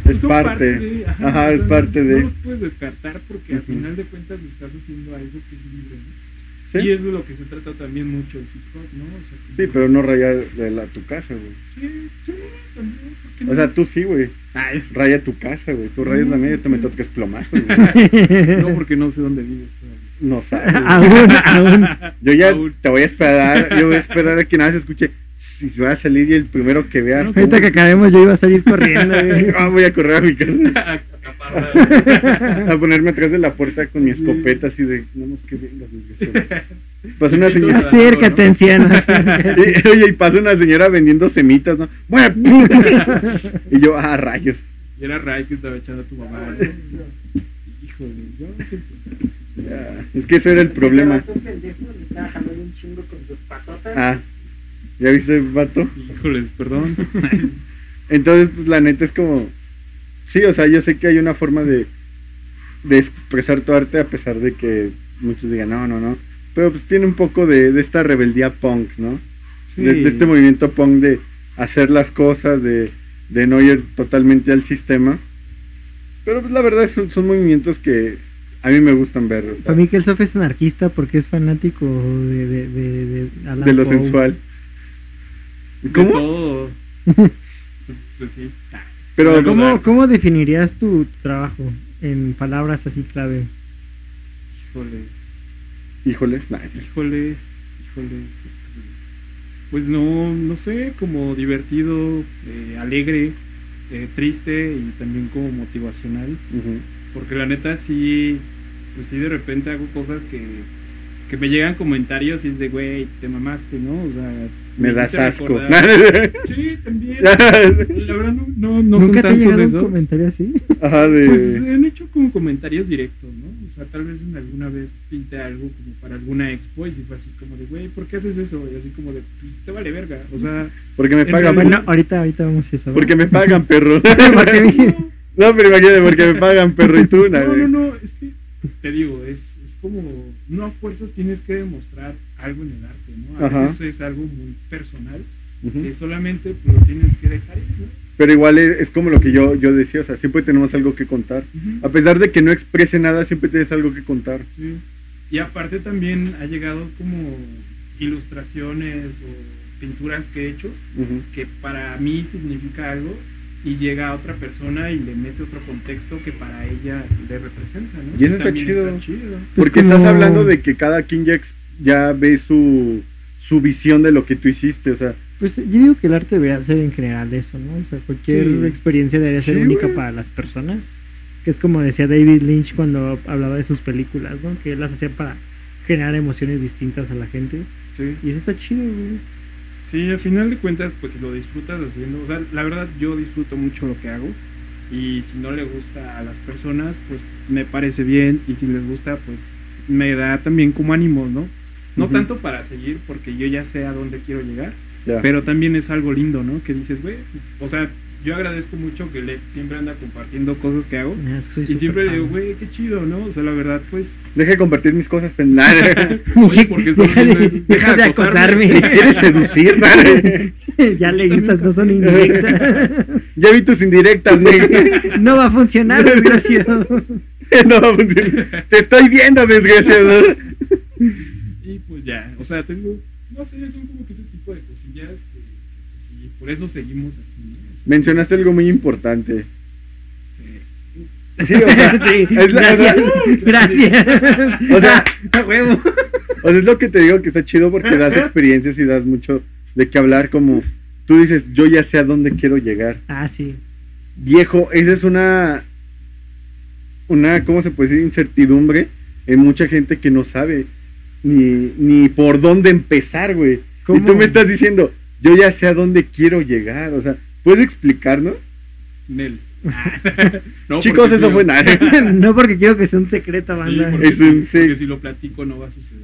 Es son parte, de- ajá, es sea, parte no, de... No los puedes descartar porque al final de cuentas estás haciendo algo que es libre, ¿no? Sí. Y eso es lo que se trata también mucho el hip hop, ¿no? O sea, Sí, pero no rayar de la, tu casa, güey. Sí, sí, también, ¿por qué O no? sea, tú sí, güey. Ah, es- Raya tu casa, güey. Tú rayas la mía y yo te meto que es plomazo, güey. No, porque no sé dónde vives todavía. No sabes. aún, aún. Yo ya Aún. te voy a esperar. Yo voy a esperar a que nada se escuche. Si se va a salir y el primero que vea. No, Ahorita que acabemos yo iba a salir corriendo. Ah, voy a correr a mi casa. A ponerme atrás de la puerta con mi escopeta así de, no más que vengas, desgraciado. Pasa una señora. Acércate, anciano. acércate. Y, oye, y pasa una señora vendiendo semitas, ¿no? Bueno, y yo, ah, rayos. Y era Ray que estaba echando a tu mamá. ¿no? Híjole, yo no sé. pues, Ya, Es que ese era el problema. Ah, ¿ya viste, vato? Híjoles, perdón. Entonces, pues la neta es como. Sí, o sea, yo sé que hay una forma de, de expresar tu arte a pesar de que muchos digan, no, no, no. Pero pues tiene un poco de, de esta rebeldía punk, ¿no? De, de este movimiento punk de hacer las cosas, de, de no ir totalmente al sistema. Pero pues la verdad son, son movimientos que a mí me gustan ver. o sea, Para mí que el Sof es anarquista porque es fanático de, de, de, de, lo Poe. De ¿Cómo? todo. Pues, pues sí. Pero, Sí, ¿Cómo, ¿Cómo definirías tu trabajo en palabras así clave? Híjoles. Híjoles, nah, Híjoles, híjoles. Pues no, no sé, como divertido, eh, alegre, eh, triste y también como motivacional. Porque la neta sí, pues sí de repente hago cosas que, que me llegan comentarios y es de, güey, te mamaste, ¿no? O sea, me das hiciste asco. Sí, también. La verdad no, no, no son ¿Nunca te tantos llegado un esos. comentario así? Ajá, de... Pues han hecho como comentarios directos, ¿no? O sea, tal vez en alguna vez pinté algo como para alguna expo y sí fue así como de, güey, ¿por qué haces eso? Y así como de, pues te vale verga. O sea, porque me pagan. realidad- Bueno, ahorita, ahorita vamos a eso. Porque me pagan, perro. Me No, pero imagínate, porque me pagan, perro, y tú, no, nada. no, no, es que te digo, es como, no a fuerzas tienes que demostrar algo en el arte, ¿no? A Ajá. veces eso es algo muy personal Ujú. que solamente lo tienes que dejar ir, ¿no? Pero igual es, es como lo que yo, yo decía, o sea, siempre tenemos algo que contar. A pesar de que no exprese nada, siempre tienes algo que contar. Sí. Y aparte también ha llegado como ilustraciones o pinturas que he hecho que para mí significa algo y llega a otra persona y le mete otro contexto que para ella le representa, ¿no? Y eso está chido. está chido. Porque como- estás hablando de que cada quien ya, ex- ya ve su, su visión de lo que tú hiciste, o sea, Pues yo digo que el arte debería ser en general eso, ¿no? O sea, cualquier Sí. experiencia debería ser Sí, única güey. para las personas. Que es como decía David Lynch cuando hablaba de sus películas, ¿no? Que él las hacía para generar emociones distintas a la gente. Sí. Y eso está chido, güey. Sí, al final de cuentas, pues si lo disfrutas haciendo, o sea, la verdad yo disfruto mucho lo que hago y si no le gusta a las personas, pues me parece bien y si les gusta, pues me da también como ánimo, ¿no? No tanto para seguir porque yo ya sé a dónde quiero llegar, pero también es algo lindo, ¿no? Que dices, güey, o sea, yo agradezco mucho que Led siempre anda compartiendo cosas que hago es que soy y siempre le fan. digo, güey, qué chido, ¿no? O sea, la verdad, pues... Deja de compartir mis cosas, penales. Oye, ¿por qué estás deja, de, haciendo- deja de acosarme? acosarme. ¿Quieres seducir? ya leí estas no son indirectas. ya vi tus indirectas, negro. no va a funcionar, desgraciado. no va a funcionar. Te estoy viendo, desgraciado. Y pues ya, o sea, tengo, no sé, son como que ese tipo de cosillas que, que sí, por eso seguimos aquí, ¿no? Mencionaste algo muy importante. sí. O sea, Sí, es la- gracias, gracias. O sea, huevo. O sea, es lo que te digo que está chido porque das experiencias y das mucho de qué hablar. Como tú dices, yo ya sé a dónde quiero llegar. Ah, sí. Viejo, esa es una. Una, ¿cómo se puede decir? Incertidumbre en mucha gente que no sabe ni, ni por dónde empezar, güey. Y tú me estás diciendo, yo ya sé a dónde quiero llegar. O sea, ¿puedes explicarnos? Nel. No, Chicos, eso quiero- fue nada. no porque quiero que sea un secreto, Sí, banda. porque, Es un sí. porque si lo platico no va a suceder.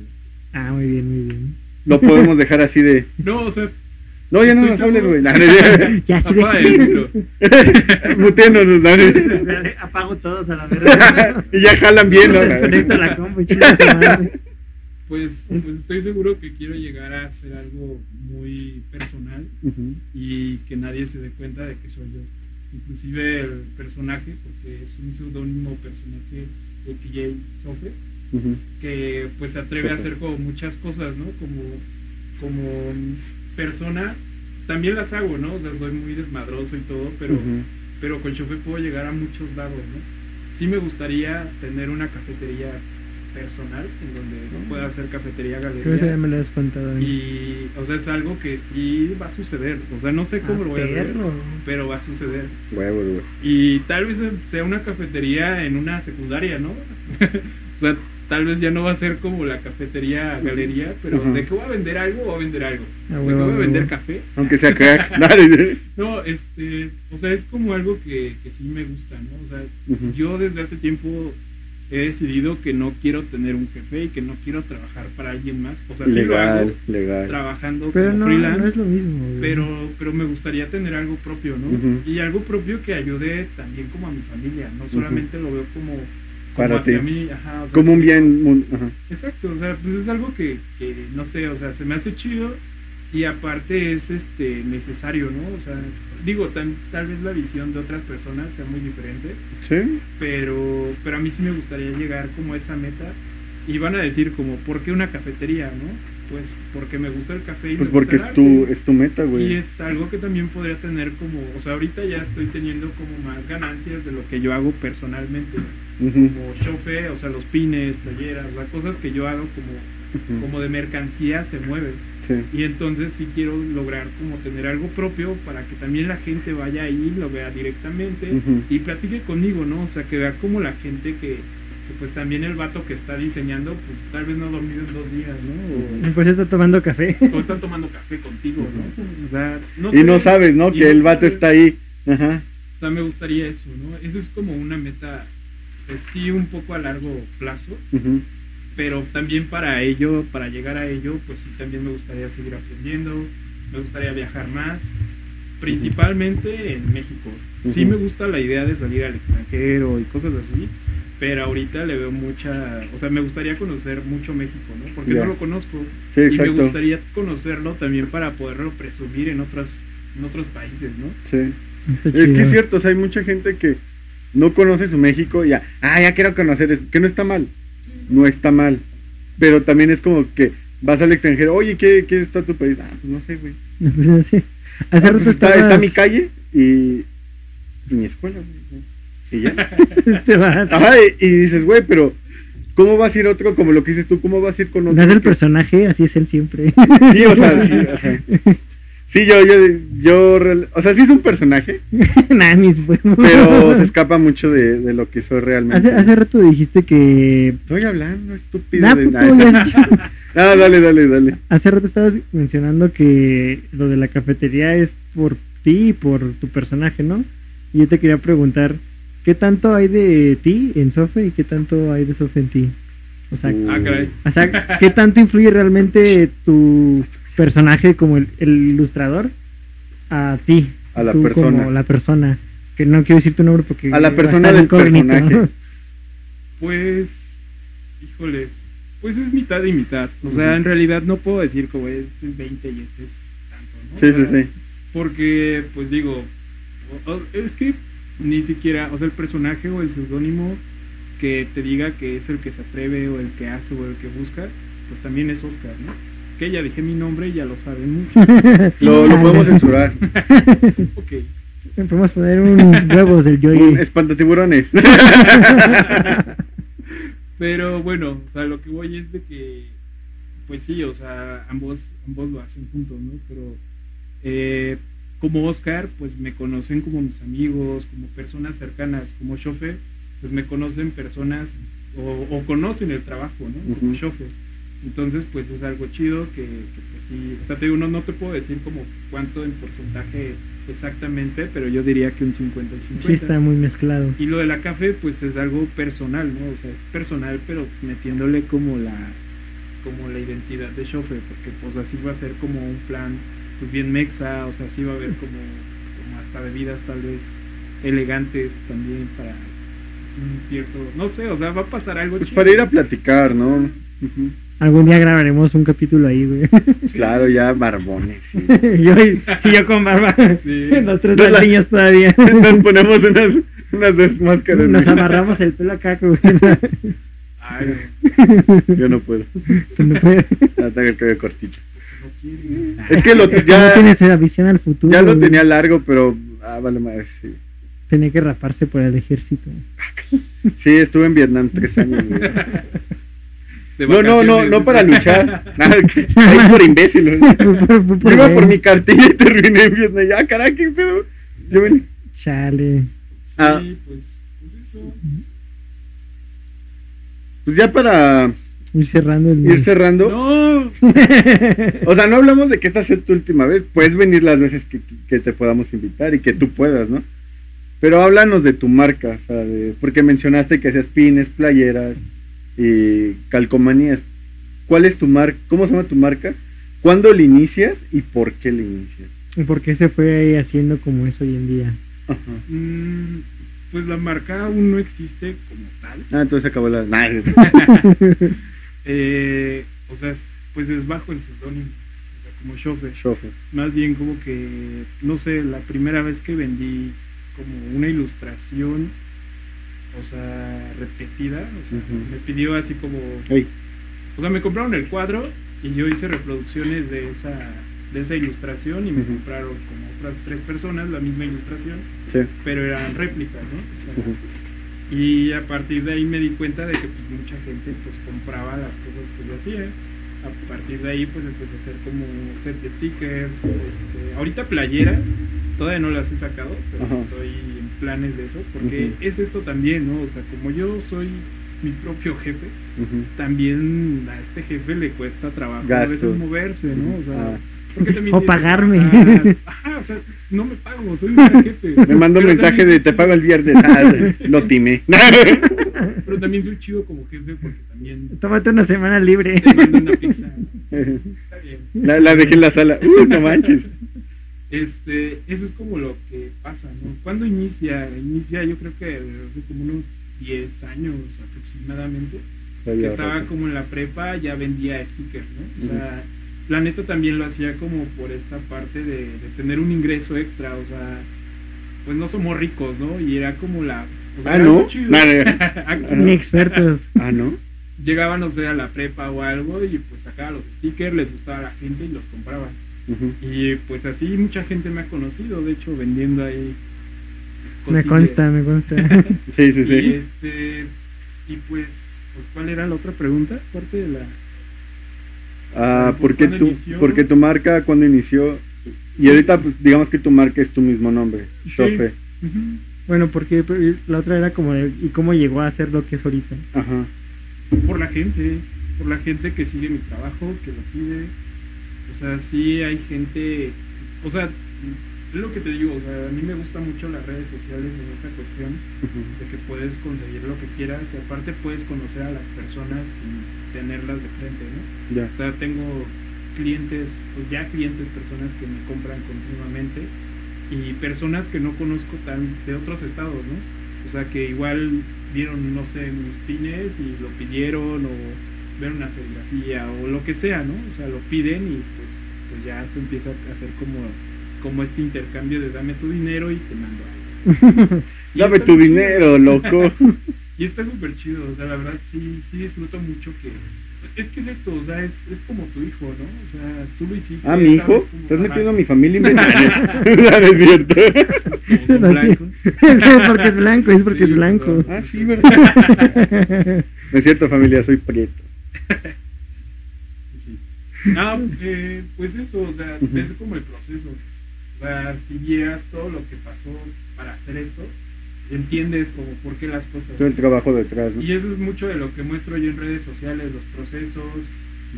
Ah, muy bien, muy bien. Lo podemos dejar así de. No, o sea, No, ya no nos hables, güey. Ya se no. Apago todos a la verdad. y ya jalan bien, ¿no? Desconecto la compu, madre. Pues, pues estoy seguro que quiero llegar a hacer algo muy personal y que nadie se dé cuenta de que soy yo. Inclusive el personaje, porque es un seudónimo personaje de PJ Sofe, Ujú. que pues se atreve a hacer como muchas cosas, ¿no? Como, como persona, también las hago, ¿no? O sea, soy muy desmadroso y todo, pero, pero con Chofe puedo llegar a muchos lados, ¿no? Sí me gustaría tener una cafetería personal en donde pueda hacer cafetería Creo que eso ya galería. me lo has contado. a mí. Y, o sea, es algo que sí va a suceder. O sea, no sé cómo Ah, lo voy a hacer, pero va a suceder. Huevos, güey. Y tal vez sea una cafetería en una secundaria, ¿no? o sea, tal vez ya no va a ser como la cafetería galería, pero. ¿de qué voy a vender algo? Voy a vender algo. Ah, ¿De qué huevo, voy a vender huevo. café? Aunque sea crack. No, este, o sea, es como algo que, que sí me gusta, ¿no? O sea, yo desde hace tiempo he decidido que no quiero tener un jefe y que no quiero trabajar para alguien más. O sea, sí lo hago Legal, legal. trabajando Pero como no, freelance. no es lo mismo. pero, pero me gustaría tener algo propio, ¿no? Y algo propio que ayude también como a mi familia, no solamente lo veo como, como Para hacia ti. mí, ajá, o sea, Como un bien. Ajá. Exacto, o sea, pues es algo que, que, no sé, o sea, se me hace chido y aparte es este necesario, ¿no? O sea, digo, tan, tal vez la visión de otras personas sea muy diferente, Sí. pero, pero a mí sí me gustaría llegar como a esa meta y van a decir como, ¿por qué una cafetería, no? Pues porque me gusta el café y Pues me porque gusta es tu, es tu meta, Y güey. es algo que también podría tener como, o sea, ahorita ya estoy teniendo como más ganancias de lo que yo hago personalmente, como chofe, o sea, los pines, playeras, o sea, cosas que yo hago como, como de mercancía se mueven. Sí. Y entonces sí quiero lograr como tener algo propio para que también la gente vaya ahí, lo vea directamente y platique conmigo, ¿no? O sea, que vea como la gente que, que, pues también el vato que está diseñando, pues tal vez no ha dormido en dos días, ¿no? Pues está tomando café. O, están tomando café contigo, ¿no? O sea, no Y no sé, sabes, ¿no? Que no el vato sabes. está ahí. Ajá. O sea, me gustaría eso, ¿no? Eso es como una meta, pues sí, un poco a largo plazo, Ujú. Pero también para ello, para llegar a ello, pues sí, también me gustaría seguir aprendiendo, me gustaría viajar más, principalmente en México. Sí Ujú. me gusta la idea de salir al extranjero y cosas así, pero ahorita le veo mucha, o sea, me gustaría conocer mucho México, ¿no? Porque no lo conozco Sí, y me gustaría conocerlo también para poderlo presumir en otras en otros países, ¿no? Sí. Es que es cierto, o sea, hay mucha gente que no conoce su México y ya, ah, ya quiero conocer, eso", que no está mal, no está mal, pero también es como que vas al extranjero, oye, ¿qué, qué está tu país? Ah, pues no sé, güey. Pues, sí. Hace "Ah, rato pues está, está mi calle y, y mi escuela, güey. Y ya. Este. Ajá, y, y dices, güey, pero ¿cómo vas a ir otro, como lo que dices tú, cómo vas a ir con otro? No es el personaje, así es él siempre. Sí, o sea, sí, o sea. Sí, yo, yo, yo, o sea, sí es un personaje, nah, mis huevos. pero se escapa mucho de, de lo que soy realmente. Hace, hace rato dijiste que. Estoy hablando, estúpido. Nah, de- puto, Ay, ya es- Ah, dale, dale, dale. Hace rato estabas mencionando que lo de la cafetería es por ti y por tu personaje, ¿no? Y yo te quería preguntar, ¿qué tanto hay de ti en Sofe y qué tanto hay de Sofe en ti? O sea, Uh. O sea, ¿qué tanto influye realmente tu personaje como el, el ilustrador a ti? A la tú persona. Como la persona. Que no quiero decir tu nombre porque... A la persona del personaje. ¿no? Pues, híjoles, pues es mitad y mitad. O sea, en realidad no puedo decir como este es 20 y este es tanto, ¿no? Sí, O sí, sea, sí. Porque, pues digo, es que ni siquiera, o sea, el personaje o el seudónimo que te diga que es el que se atreve o el que hace o el que busca, pues también es Oscar, ¿no? Ya dije mi nombre y ya lo saben mucho. Lo, podemos censurar. ok. Podemos poner un huevos del Un Joy. espantatiburones. Pero bueno, o sea, lo que voy es de que, pues sí, o sea, ambos, ambos lo hacen juntos, ¿no? Pero eh, como Oscar, pues me conocen como mis amigos, como personas cercanas, como Shofe, pues me conocen personas o, o conocen el trabajo, ¿no? Como. Shofe. Entonces, pues es algo chido que, que, pues sí, o sea, te digo, no, no te puedo decir como cuánto en porcentaje exactamente, pero yo diría que un 50 y 50. Sí, está muy mezclado. Y lo de la café, pues es algo personal, ¿no? O sea, es personal, pero metiéndole como la como la identidad de Shofe, porque pues así va a ser como un plan, pues bien mexa, o sea, así va a haber como, como hasta bebidas tal vez elegantes también para un cierto, no sé, o sea, va a pasar algo Pues chido. para ir a platicar, ¿no? Ujú. Algún día grabaremos un capítulo ahí, güey. Claro, ya barbones. sí. yo, sí, yo con barba. Sí. Los tres Nos la- niños todavía. Nos ponemos unas, unas dos máscaras. Nos güey. amarramos el pelo acá, güey. Ay, Yo no puedo. No Ya tengo el cabello cortito. no. Es que lo, Es que no ya, tienes esa visión al futuro. ya lo güey. tenía largo, pero. Ah, vale, madre. Sí. Tenía que raparse por el ejército. sí, estuve en Vietnam tres años. güey. No, no, no, no para luchar. Nada, que- Ahí por imbécil. Yo iba por mi cartilla y terminé en Vietnam. Ya, caray, qué pedo. Yo ven- Chale. Sí, Ah. pues, pues eso. Pues ya para Ir cerrando el ir cerrando. No, O sea, no hablamos de que esta sea tu última vez. Puedes venir las veces que, que te podamos invitar y que tú puedas, ¿no? Pero háblanos de tu marca, o sea, de- porque mencionaste que hacías pines, playeras y calcomanías. ¿Cuál es tu marca? ¿Cómo se llama tu marca? ¿Cuándo le inicias y por qué le inicias? ¿Y ¿Por qué se fue ahí haciendo como es hoy en día? Ajá. Mm, pues la marca aún no existe como tal. Ah, entonces acabó la. Nah, es- Eh, o sea, es- pues es bajo el seudónimo, o sea, como. Chauffeur. Más bien como que, no sé, la primera vez que vendí como una ilustración, o sea, repetida, o sea, me pidió así como, o sea, me compraron el cuadro y yo hice reproducciones de esa, de esa ilustración y me compraron como otras tres personas la misma ilustración, sí. pero eran réplicas, ¿no? O sea, Ujú. y a partir de ahí me di cuenta de que pues mucha gente pues compraba las cosas que yo hacía. A partir de ahí pues empecé a hacer como set de stickers, este, ahorita playeras, todavía no las he sacado, pero estoy planes de eso, porque es esto también, ¿no? O sea, como yo soy mi propio jefe, también a este jefe le cuesta trabajo a veces moverse, ¿no? O sea, Ah. O pagarme. Ajá, o sea, no me pago, soy un gran jefe. Me mando un mensaje también- de te pago el viernes. Ah, lo timé. Pero también soy chido como jefe porque también Tómate una semana libre. te mando una pizza. Está bien. La, la dejé en la sala. Uh, no manches. Este, eso es como lo que pasa, ¿no? ¿Cuándo inicia? Inicia yo creo que hace como unos 10 años aproximadamente. Que estaba como en la prepa, ya vendía stickers, ¿no? O sea, la neta también lo hacía como por esta parte de, de tener un ingreso extra, o sea, pues no somos ricos, ¿no? Y era como la... O sea, Ah, ¿no? Ni expertos. Ah, ¿no? Llegaban, no sé, a la prepa o algo y pues sacaba los stickers, les gustaba a la gente y los compraban. Y pues así mucha gente me ha conocido, de hecho, vendiendo ahí. Me consta, me consta. Sí, sí, Y sí. este. Y pues, pues, ¿cuál era la otra pregunta? Aparte de la. Ah, ¿por qué, ¿Cuándo tu, inició? ¿por qué tu marca cuando inició? Y ahorita, pues, digamos que tu marca es tu mismo nombre, Sí. Shofe. Bueno, porque la otra era como de, y cómo llegó a ser lo que es ahorita. Ajá. Por la gente, por la gente que sigue mi trabajo, que lo pide. O sea, sí hay gente. O sea, es lo que te digo, o sea, a mí me gustan mucho las redes sociales en esta cuestión. De que puedes conseguir lo que quieras y aparte puedes conocer a las personas sin tenerlas de frente, ¿no? O sea, tengo clientes, pues ya clientes, personas que me compran continuamente y personas que no conozco tan de otros estados, ¿no? O sea, que igual vieron, no sé, mis pines y lo pidieron o ver una serigrafía o lo que sea, ¿no? O sea, lo piden y pues, ya se empieza a hacer como, como este intercambio de dame tu dinero y te mando algo. Dame tu dinero, loco. Y está súper chido, o sea, la verdad sí, sí disfruto mucho que... Es que es esto, o sea, es, es como tu hijo, ¿no? O sea, tú lo hiciste. Ah, mi hijo. Estás ajá, metiendo a mi familia en No, no es cierto. como son blancos. es porque es blanco, es porque Sí, es blanco. Ah, sí, ¿verdad? No es cierto, familia, soy prieto. No, eh, pues eso, o sea, es como el proceso. O sea, si vieras todo lo que pasó para hacer esto, entiendes como por qué las cosas. Todo el trabajo detrás, ¿no? Y eso es mucho de lo que muestro yo en redes sociales, los procesos,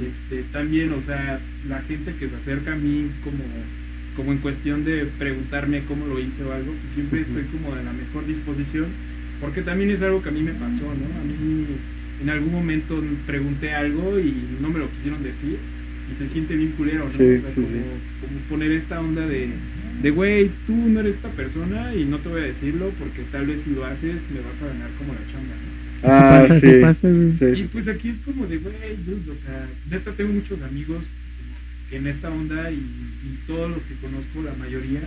este, también, o sea, la gente que se acerca a mí como, como en cuestión de preguntarme cómo lo hice o algo, pues siempre estoy como de la mejor disposición, porque también es algo que a mí me pasó, ¿no? A mí en algún momento pregunté algo y no me lo quisieron decir y se siente bien culero, ¿no? Sí, o sea, sí, como, sí. como poner esta onda de, de, güey, tú no eres esta persona y no te voy a decirlo porque tal vez si lo haces me vas a ganar como la chamba, ¿no? Ah, pasa, sí. pasa, güey. Y pues aquí es como de, güey, o sea, neta tengo muchos amigos como que en esta onda y, y todos los que conozco, la mayoría,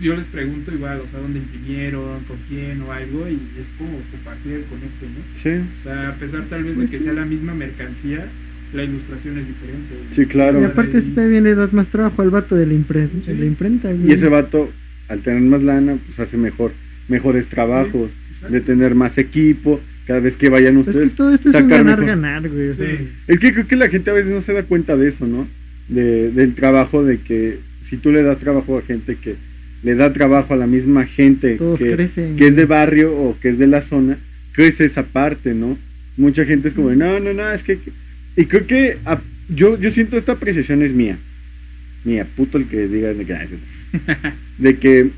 yo les pregunto igual, o sea, dónde imprimieron, con quién o algo, y es como compartir el conecto, ¿no? Sí, O sea, a pesar tal vez Pues de que sí. sea la misma mercancía, la ilustración es diferente. Sí, claro. Y aparte si también le das más trabajo al vato de la, impre- Sí. de la imprenta, güey. Y ese vato, al tener más lana, pues hace mejor, mejores trabajos, de tener más equipo, cada vez que vayan Es ustedes. que todo esto es un ganar, mejor. ganar, güey. Sí. Es que creo que la gente a veces no se da cuenta de eso, ¿no? De, del trabajo, de que si tú le das trabajo a gente que le da trabajo a la misma gente Todos que, crecen. que es de barrio o que es de la zona, crece esa parte, ¿no? Mucha gente es como, no, no, no, es que... Y creo que a- yo, yo siento esta apreciación es mía. Mía, puto el que diga de que, de que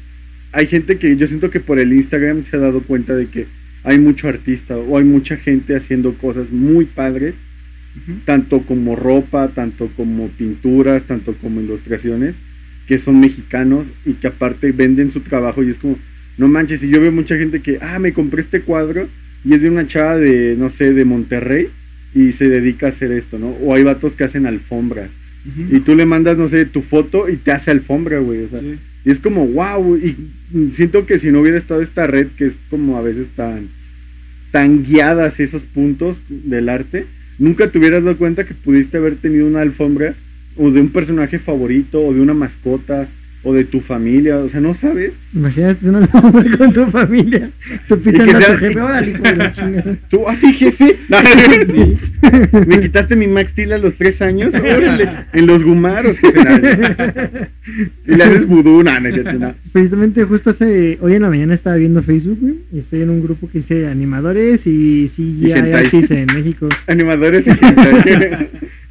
hay gente que yo siento que por el Instagram se ha dado cuenta de que hay mucho artista o hay mucha gente haciendo cosas muy padres tanto como ropa, tanto como pinturas, tanto como ilustraciones, que son mexicanos y que aparte venden su trabajo y es como, no manches, y yo veo mucha gente que, ah, me compré este cuadro y es de una chava de, no sé, de Monterrey y se dedica a hacer esto, ¿no? O hay vatos que hacen alfombras y tú le mandas, no sé, tu foto y te hace alfombra, güey, o sea, Sí. y es como, wow, y siento que si no hubiera estado esta red, que es como a veces tan, tan guiadas esos puntos del arte, nunca te hubieras dado cuenta que pudiste haber tenido una alfombra o de un personaje favorito o de una mascota o de tu familia, o sea, no sabes. Imagínate una alfombra con tu familia. Tú pisando a tu jefe, órale, hijo de la chingada. Tú, así jefe, Sí. me quitaste mi Max Steel a los tres años, órale, en los gumaros, jefe. Y le haces vudú, no. Precisamente justo hace, hoy en la mañana estaba viendo Facebook, güey, y estoy en un grupo que dice animadores y hentai. artists en México. Animadores y gente.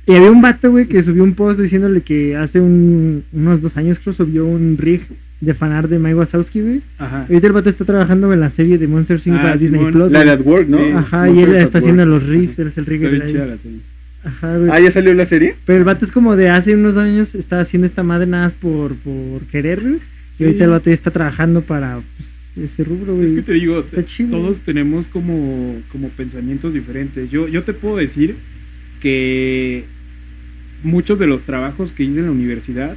Y había un vato, güey, que subió un post diciéndole que hace un- unos dos años creo subió un rig de fanar de Mike Wazowski, güey. Ajá. Ahorita el vato está trabajando en la serie de Monster Inc. Ah, para Disney Simón. Plus. La de Work, ¿no? Sí. Ajá, y él está haciendo los rigs, él es el rig Está de bien la- chida la serie. Ajá, güey. Ah, ¿ya salió la serie? Pero el vato es como de hace unos años está haciendo esta madre nada más por, por querer, güey. Sí. Y ahorita el vato ya está trabajando para pues, ese rubro, güey. Es que te digo, chido. todos tenemos como, como pensamientos diferentes. Yo, yo te puedo decir que muchos de los trabajos que hice en la universidad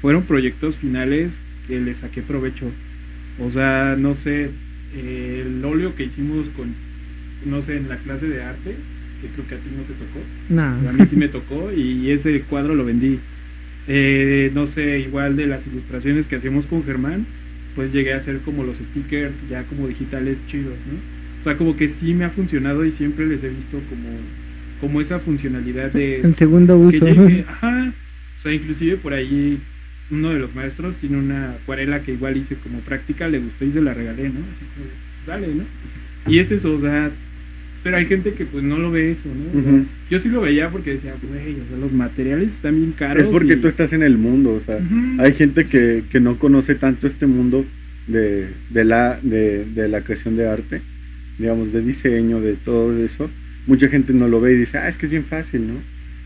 fueron proyectos finales que le saqué provecho. O sea, no sé, eh, el óleo que hicimos con, no sé, en la clase de arte, que creo que a ti no te tocó. Nah. A mí sí me tocó y ese cuadro lo vendí. Eh, no sé, igual de las ilustraciones que hacíamos con Germán, pues llegué a hacer como los stickers ya como digitales chidos, ¿no? O sea, como que sí me ha funcionado y siempre les he visto como, como esa funcionalidad de En segundo que uso. llegue, ajá. O sea, inclusive por ahí uno de los maestros tiene una acuarela que igual hice como práctica, le gustó y se la regalé, ¿no? Así como, pues, dale, ¿no? Y es eso, o sea, pero hay gente que pues no lo ve eso, ¿no? O sea, Ujú. Yo sí lo veía porque decía, güey, o sea, los materiales están bien caros. Es porque y- tú estás en el mundo, o sea, hay gente que, que no conoce tanto este mundo de, de la, de, de la creación de arte, digamos, de diseño, de todo eso. Mucha gente no lo ve y dice, ah, es que es bien fácil, ¿no?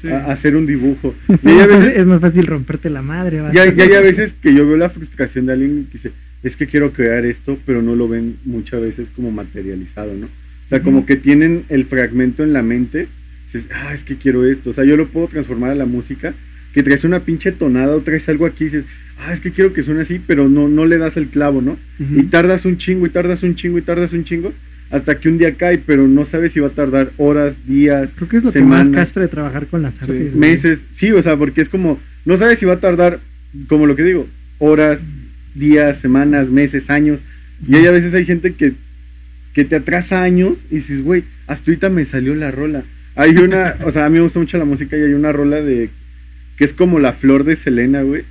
Sí. Hacer un dibujo. Es Y a veces, es más fácil romperte la madre, ya, ya hay a veces que yo veo la frustración de alguien que dice, es que quiero crear esto, pero no lo ven muchas veces como materializado, ¿no? O sea, como que tienen el fragmento en la mente, dices, ah, es que quiero esto, o sea, yo lo puedo transformar a la música, que traes una pinche tonada o traes algo aquí y dices, ah, es que quiero que suene así, pero no, no le das el clavo, ¿no? Y tardas un chingo y tardas un chingo y tardas un chingo, hasta que un día cae, pero no sabes si va a tardar horas, días, Creo que es lo semanas, que más castra de trabajar con las Sí. artes. güey. meses, sí, o sea, porque es como, no sabes si va a tardar, como lo que digo, horas, días, semanas, meses, años, y hay a veces hay gente que, que te atrasa años y dices, güey, hasta ahorita me salió la rola. Hay una, o sea, a mí me gusta mucho la música y hay una rola de, que es como la flor de Selena, güey,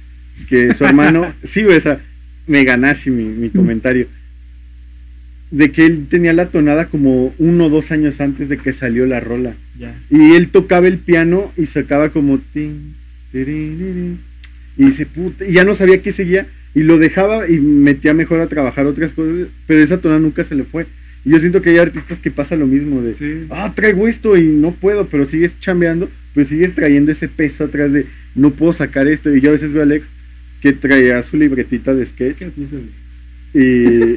que su hermano, sí, güey, o sea, me ganaste mi, mi comentario. De que él tenía la tonada como uno o dos años antes de que salió la rola. Y él tocaba el piano y sacaba como y dice, puta, y ya no sabía qué seguía y lo dejaba y metía mejor a trabajar otras cosas, pero esa tonada nunca se le fue. Y yo siento que hay artistas que pasa lo mismo de, Sí. ah, traigo esto y no puedo, pero sigues chambeando, pero sigues trayendo ese peso atrás de, no puedo sacar esto. Y yo a veces veo a Alex que traía su libretita de Es sketch que así es el- y,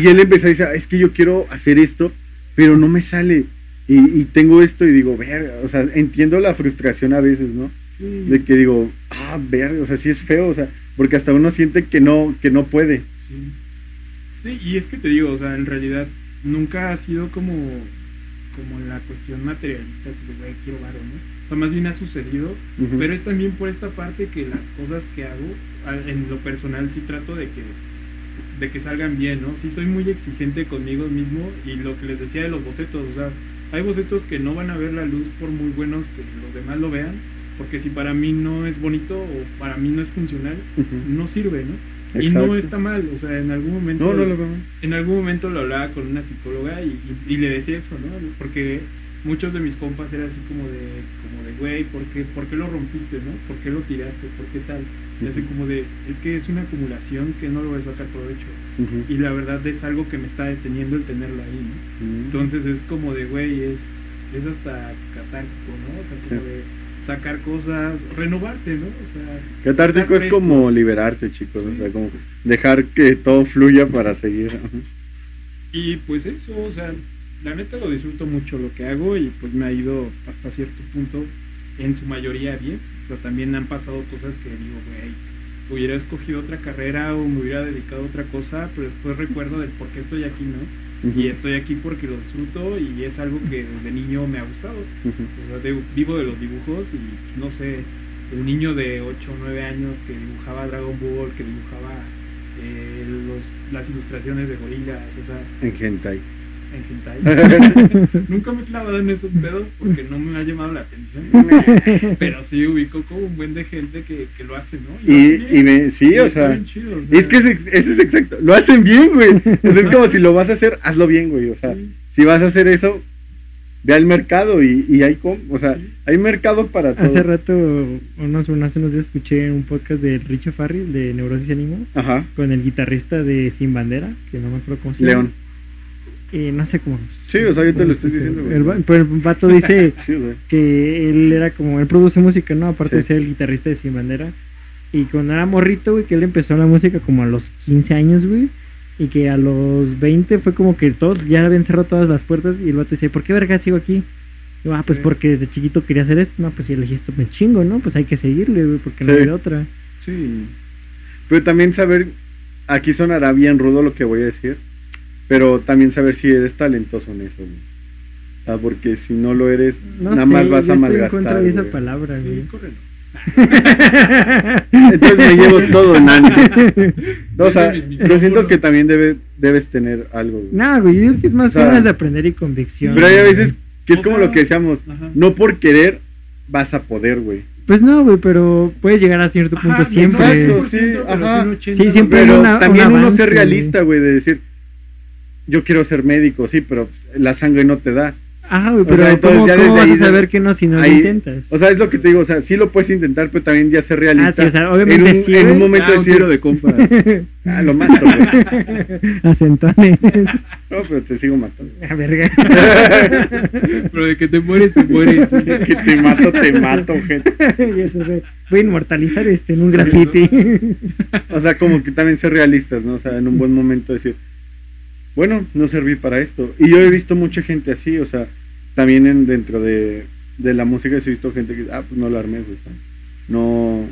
y él empezó a decir, "Ah, es que yo quiero hacer esto, pero no me sale. Y, y tengo esto y digo, ver, o sea, entiendo la frustración a veces, ¿no? Sí. De que digo, ah, ver, o sea, sí es feo, o sea, porque hasta uno siente que no, que no puede. Sí. Sí, y es que te digo, o sea, en realidad nunca ha sido como, como la cuestión materialista, así de, güey, quiero varo, ¿no? O sea, más bien ha sucedido, pero es también por esta parte que las cosas que hago, en lo personal sí trato de que de que salgan bien, ¿no? Sí soy muy exigente conmigo mismo y lo que les decía de los bocetos, o sea, hay bocetos que no van a ver la luz por muy buenos que los demás lo vean, porque si para mí no es bonito o para mí no es funcional, no sirve, ¿no? Y no está mal, o sea, en algún momento No, no veo. en algún momento lo hablaba con una psicóloga y, y- y le decía eso, ¿no? Porque muchos de mis compas era así como de, como de, güey, ¿por qué, ¿por qué lo rompiste, no? ¿Por qué lo tiraste? ¿Por qué tal? Y así como de, es que es una acumulación que no lo voy a sacar provecho. Y la verdad es algo que me está deteniendo el tenerlo ahí, ¿no? Entonces es como de, güey, es, es hasta catártico, ¿no? O sea, como Sí. de sacar cosas, renovarte, ¿no? O sea, Catártico es como liberarte, chicos. O sea, como dejar que todo fluya para seguir. Y pues eso, o sea, la neta lo disfruto mucho lo que hago y pues me ha ido hasta cierto punto en su mayoría bien. O sea, también han pasado cosas que digo, güey, hubiera escogido otra carrera o me hubiera dedicado a otra cosa, pero después recuerdo del por qué estoy aquí, ¿no? Y estoy aquí porque lo disfruto y es algo que desde niño me ha gustado. O sea, de- vivo de los dibujos y no sé, el niño de 8 o 9 años que dibujaba Dragon Ball, que dibujaba eh, los, las ilustraciones de gorilas, o sea, En hentai. En hentai. Nunca me he clavado en esos pedos porque no me ha llamado la atención. Pero sí ubico como un buen de gente que, que lo hace, ¿no? Y, hace y me, sí, Y o sea. chido, o y sea, es que ese, ese es exacto. Lo hacen bien, güey. Sea, es como si lo vas a hacer, hazlo bien, güey. O sea, sí, si vas a hacer eso, ve al mercado y, y hay, o sea, hay mercado para todo. Hace rato, unos, hace unos días escuché un podcast de Richo Farrell de Neurosis Ánimo Ajá. con el guitarrista de Sin Bandera, que no me acuerdo cómo se llama. León. Y no sé cómo. Sí, o sea, yo te lo estoy se- diciendo. El, pero el vato dice Sí, que él era como, él produce música, ¿no? Aparte Sí. de ser el guitarrista de Sin Bandera. Y cuando era morrito, güey, que él empezó la música como a los 15 años, güey. Y que a los 20 fue como que todos ya habían cerrado todas las puertas. Y el vato dice, ¿por qué verga sigo aquí? Y ah, pues Sí. porque desde chiquito quería hacer esto. No, pues si elegí esto, me chingo, ¿no? Pues hay que seguirle, güey, porque no hay otra. Sí. Pero también saber, aquí sonará bien rudo lo que voy a decir, pero también saber si eres talentoso en eso, güey. O sea, porque si no lo eres, No nada sé, más vas yo a estoy en contra malgastar. esa güey. palabra, sí, güey. córrelo. Entonces me llevo todo, Nani. No, o sea, yo siento que también debe, debes tener algo, güey. No, güey, yo es más O sea, ganas de aprender y convicción. Pero hay a veces que es O como sea, lo que decíamos, Ajá. no por querer vas a poder, güey. Pues no, güey, pero puedes llegar a cierto punto Ajá, siempre. no, Exacto, 100%, sí, ajá. un 80, Sí, siempre Pero una- también un uno avance, ser güey. realista, güey, de decir, yo quiero ser médico, sí, pero pues, la sangre no te da. Ajá, güey, O pero sea, entonces ¿cómo, ya cómo vas a de- saber que no si no lo ahí- intentas? O sea, es lo que te digo, o sea, sí lo puedes intentar, pero también ya ser realista. ah, sí, o sea, en obviamente un, sí, en un momento Ah, un decir, tiro de compas. ah, lo mato, güey. Acentones. No, pero te sigo matando. A verga. Pero de que te mueres, te mueres. que te mato, te mato, gente. Y eso, güey, Voy a inmortalizar este en un graffiti. O sea, como que también ser realistas, ¿no? O sea, en un buen momento decir, bueno, no serví para esto. Y yo he visto mucha gente así, o sea, también en, dentro de, de la música he visto gente que, ah, pues no la armé, güey. ¿sabes? No.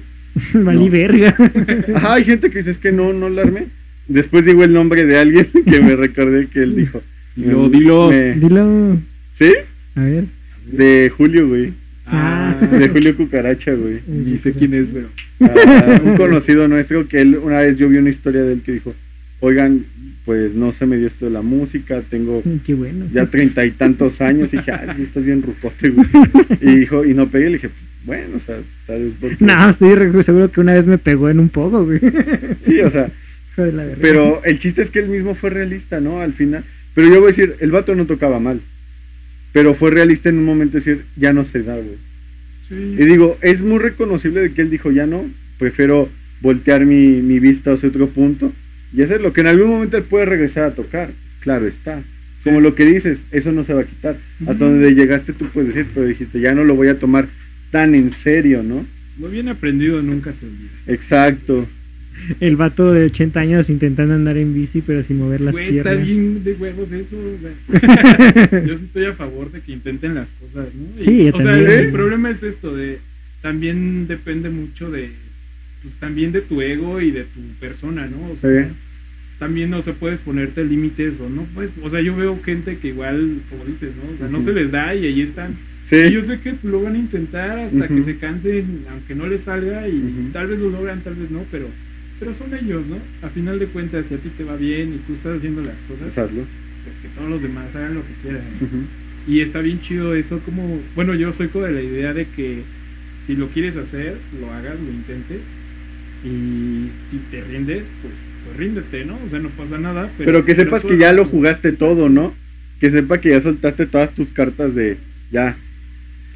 Valí No. verga. Ajá, hay gente que dice, es que no, no la armé. Después digo el nombre de alguien que me recordé que él dijo. Dilo, me- dilo. me- Dilo. ¿Sí? A ver. De Julio, güey. Ah, De Julio Cucaracha, güey. ni sé quién es, pero. a un conocido nuestro que él una vez yo vi una historia de él que dijo, oigan, pues no se me dio esto de la música, tengo Qué bueno. ya treinta y tantos años y dije, ay, estás bien rucote, güey. Y dijo, y no pegué, le dije, bueno, o sea, tal vez porque... No, estoy seguro que una vez me pegó en un poco, güey. Sí, o sea, pero el chiste es que él mismo fue realista, ¿no? Al final. Pero yo voy a decir, el vato no tocaba mal. Pero fue realista en un momento de decir, ya no se da, güey. Sí. Y digo, es muy reconocible de que él dijo, ya no, prefiero voltear mi, mi vista hacia otro punto y hacerlo, que en algún momento él puede regresar a tocar, claro está. Como lo que dices, eso no se va a quitar. Hasta donde llegaste tú puedes decir, pero dijiste, ya no lo voy a tomar tan en serio, ¿no? Lo bien aprendido nunca se olvida. Exacto. El vato de 80 años intentando andar en bici, pero sin mover las Güey, está piernas. bien de huevos eso. Yo sí estoy a favor de que intenten las cosas, ¿no? Y, Sí, yo o sea, el problema es esto de también depende mucho de pues, también de tu ego y de tu persona, ¿no? O sea, Sí. también no se puedes ponerte límites o no pues, o sea, yo veo gente que igual como dices, ¿no? O sea, no se les da y ahí están. Sí. Y yo sé que lo van a intentar hasta que se cansen, aunque no les salga y tal vez lo logran, tal vez no, pero pero son ellos, ¿no? A final de cuentas, si a ti te va bien y tú estás haciendo las cosas, Pues hazlo. pues que todos los demás hagan lo que quieran. Y está bien chido eso, como, bueno, yo soy como de la idea de que si lo quieres hacer, lo hagas, lo intentes. Y si te rindes, pues, pues ríndete, ¿no? O sea, no pasa nada. Pero, Pero que pero sepas que ya lo jugaste todo, ¿no? Que sepa que ya soltaste todas tus cartas de ya.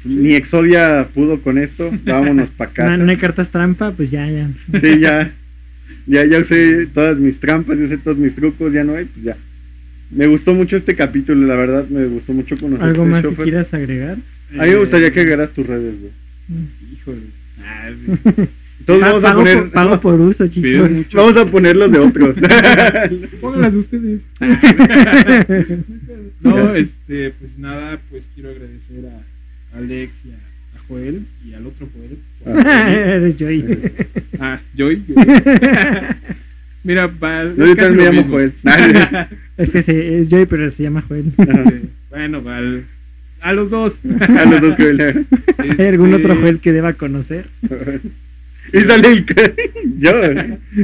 Ni Exodia pudo con esto, vámonos para No, casa. no hay cartas trampa, pues ya, ya. Sí, ya. Ya, ya usé todas mis trampas, ya usé todos mis trucos, ya no hay, pues ya. Me gustó mucho este capítulo, la verdad, me gustó mucho conocer ¿Algo más que quieras agregar? A mí me gustaría que Eh, agregaras tus redes, güey. Híjoles. Ah, Todos Pa- vamos a pago, poner. por, pago por uso, chicos. Vamos a poner los de otros. Pónganlas ustedes. no, este, pues nada, pues quiero agradecer a Alex y a, a Joel y al otro Joel. Eres Joy. Ah, Joy. Mira, Val. No, es yo también me llamo mismo. Joel. Es que se, es Joy, pero se llama Joel. Sí, Bueno, Val. A los dos. A los dos Joel. ¿Hay algún Este, otro Joel que deba conocer? Y sale el. Yo.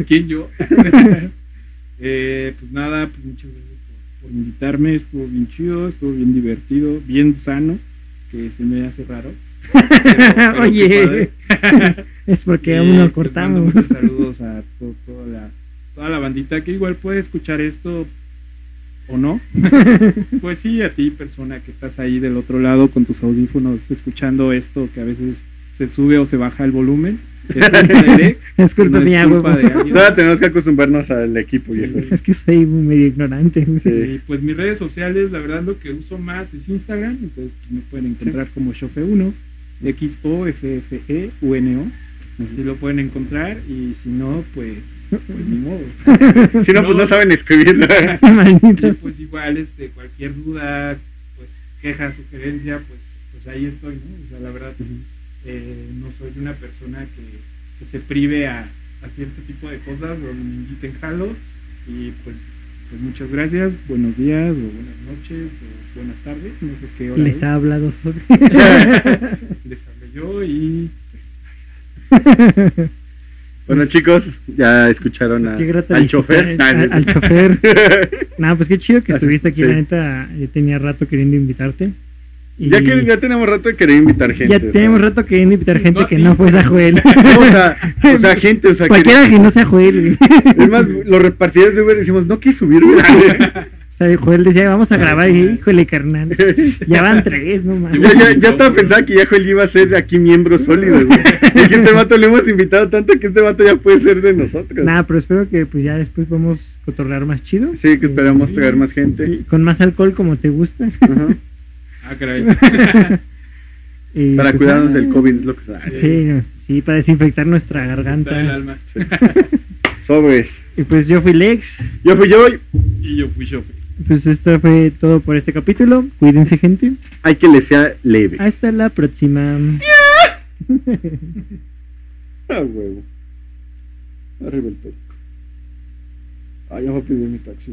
¿Quién yo? eh, pues nada, pues muchas gracias por, por invitarme. Estuvo bien chido, estuvo bien divertido, bien sano, que se me hace raro. Pero- pero qué Oye, es porque aún no pues, mando cortamos. muchos saludos a to- toda, la, toda la bandita que igual puede escuchar esto o no. pues sí, a ti, persona que estás ahí del otro lado con tus audífonos escuchando esto, que a veces se sube o se baja el volumen. Es culpa de Alex, Es culpa no es culpa de. Todavía tenemos que acostumbrarnos al equipo, Sí. viejo. Es que soy medio ignorante. Sí. Y pues mis redes sociales, la verdad lo que uso más es Instagram, entonces pues, me pueden encontrar como Shofe1, X O F F E U N O. Así lo pueden encontrar y si no, pues, pues ni modo. Si no, pues no saben escribir. Y pues igual, este, cualquier duda, pues queja, sugerencia, pues, pues ahí estoy, ¿no? O sea, la verdad, eh, no soy una persona que, que se prive a, a cierto tipo de cosas o me inviten jalo y pues, pues muchas gracias, buenos días o buenas noches o buenas tardes, no sé qué hora Les es. ha hablado sobre. les hablo yo y Bueno, chicos, ya escucharon a, grata al chofer. eh, Al, al chofer. Nada, pues qué chido que estuviste aquí. Sí. La neta, yo tenía rato queriendo invitarte. Y Ya que ya tenemos rato de querer invitar gente. ya o sea. tenemos rato queriendo invitar gente No que no fuese a Joel. No, o, sea, o sea, gente, o sea, que, Cualquiera que no sea Joel. es más, los repartidores de Uber decimos, no quieres subir. O sea, Joel decía, vamos a grabar. Y híjole, carnal. Ya van tres, no mames. Ya, ya, ya estaba pensando que ya Joel iba a ser aquí miembro sólido, güey. Este vato le hemos invitado tanto que este vato ya puede ser de nosotros. Nada, pero espero que pues ya después podamos cotorrear más chido. Sí, que esperamos traer más gente. Con más alcohol como te gusta. Ajá. Ah, caray. Y, Para pues, cuidarnos nada. del COVID, es lo que sea. Sí, sí, para desinfectar nuestra garganta. alma. Sobres. Y pues yo fui Lex. Yo fui yo, Y yo fui Shofe. Pues esto fue todo por este capítulo. Cuídense, gente. hay que le sea leve. Hasta la próxima. Ah, huevo. Arriba el perico. Ah, ya voy a pedir mi taxi.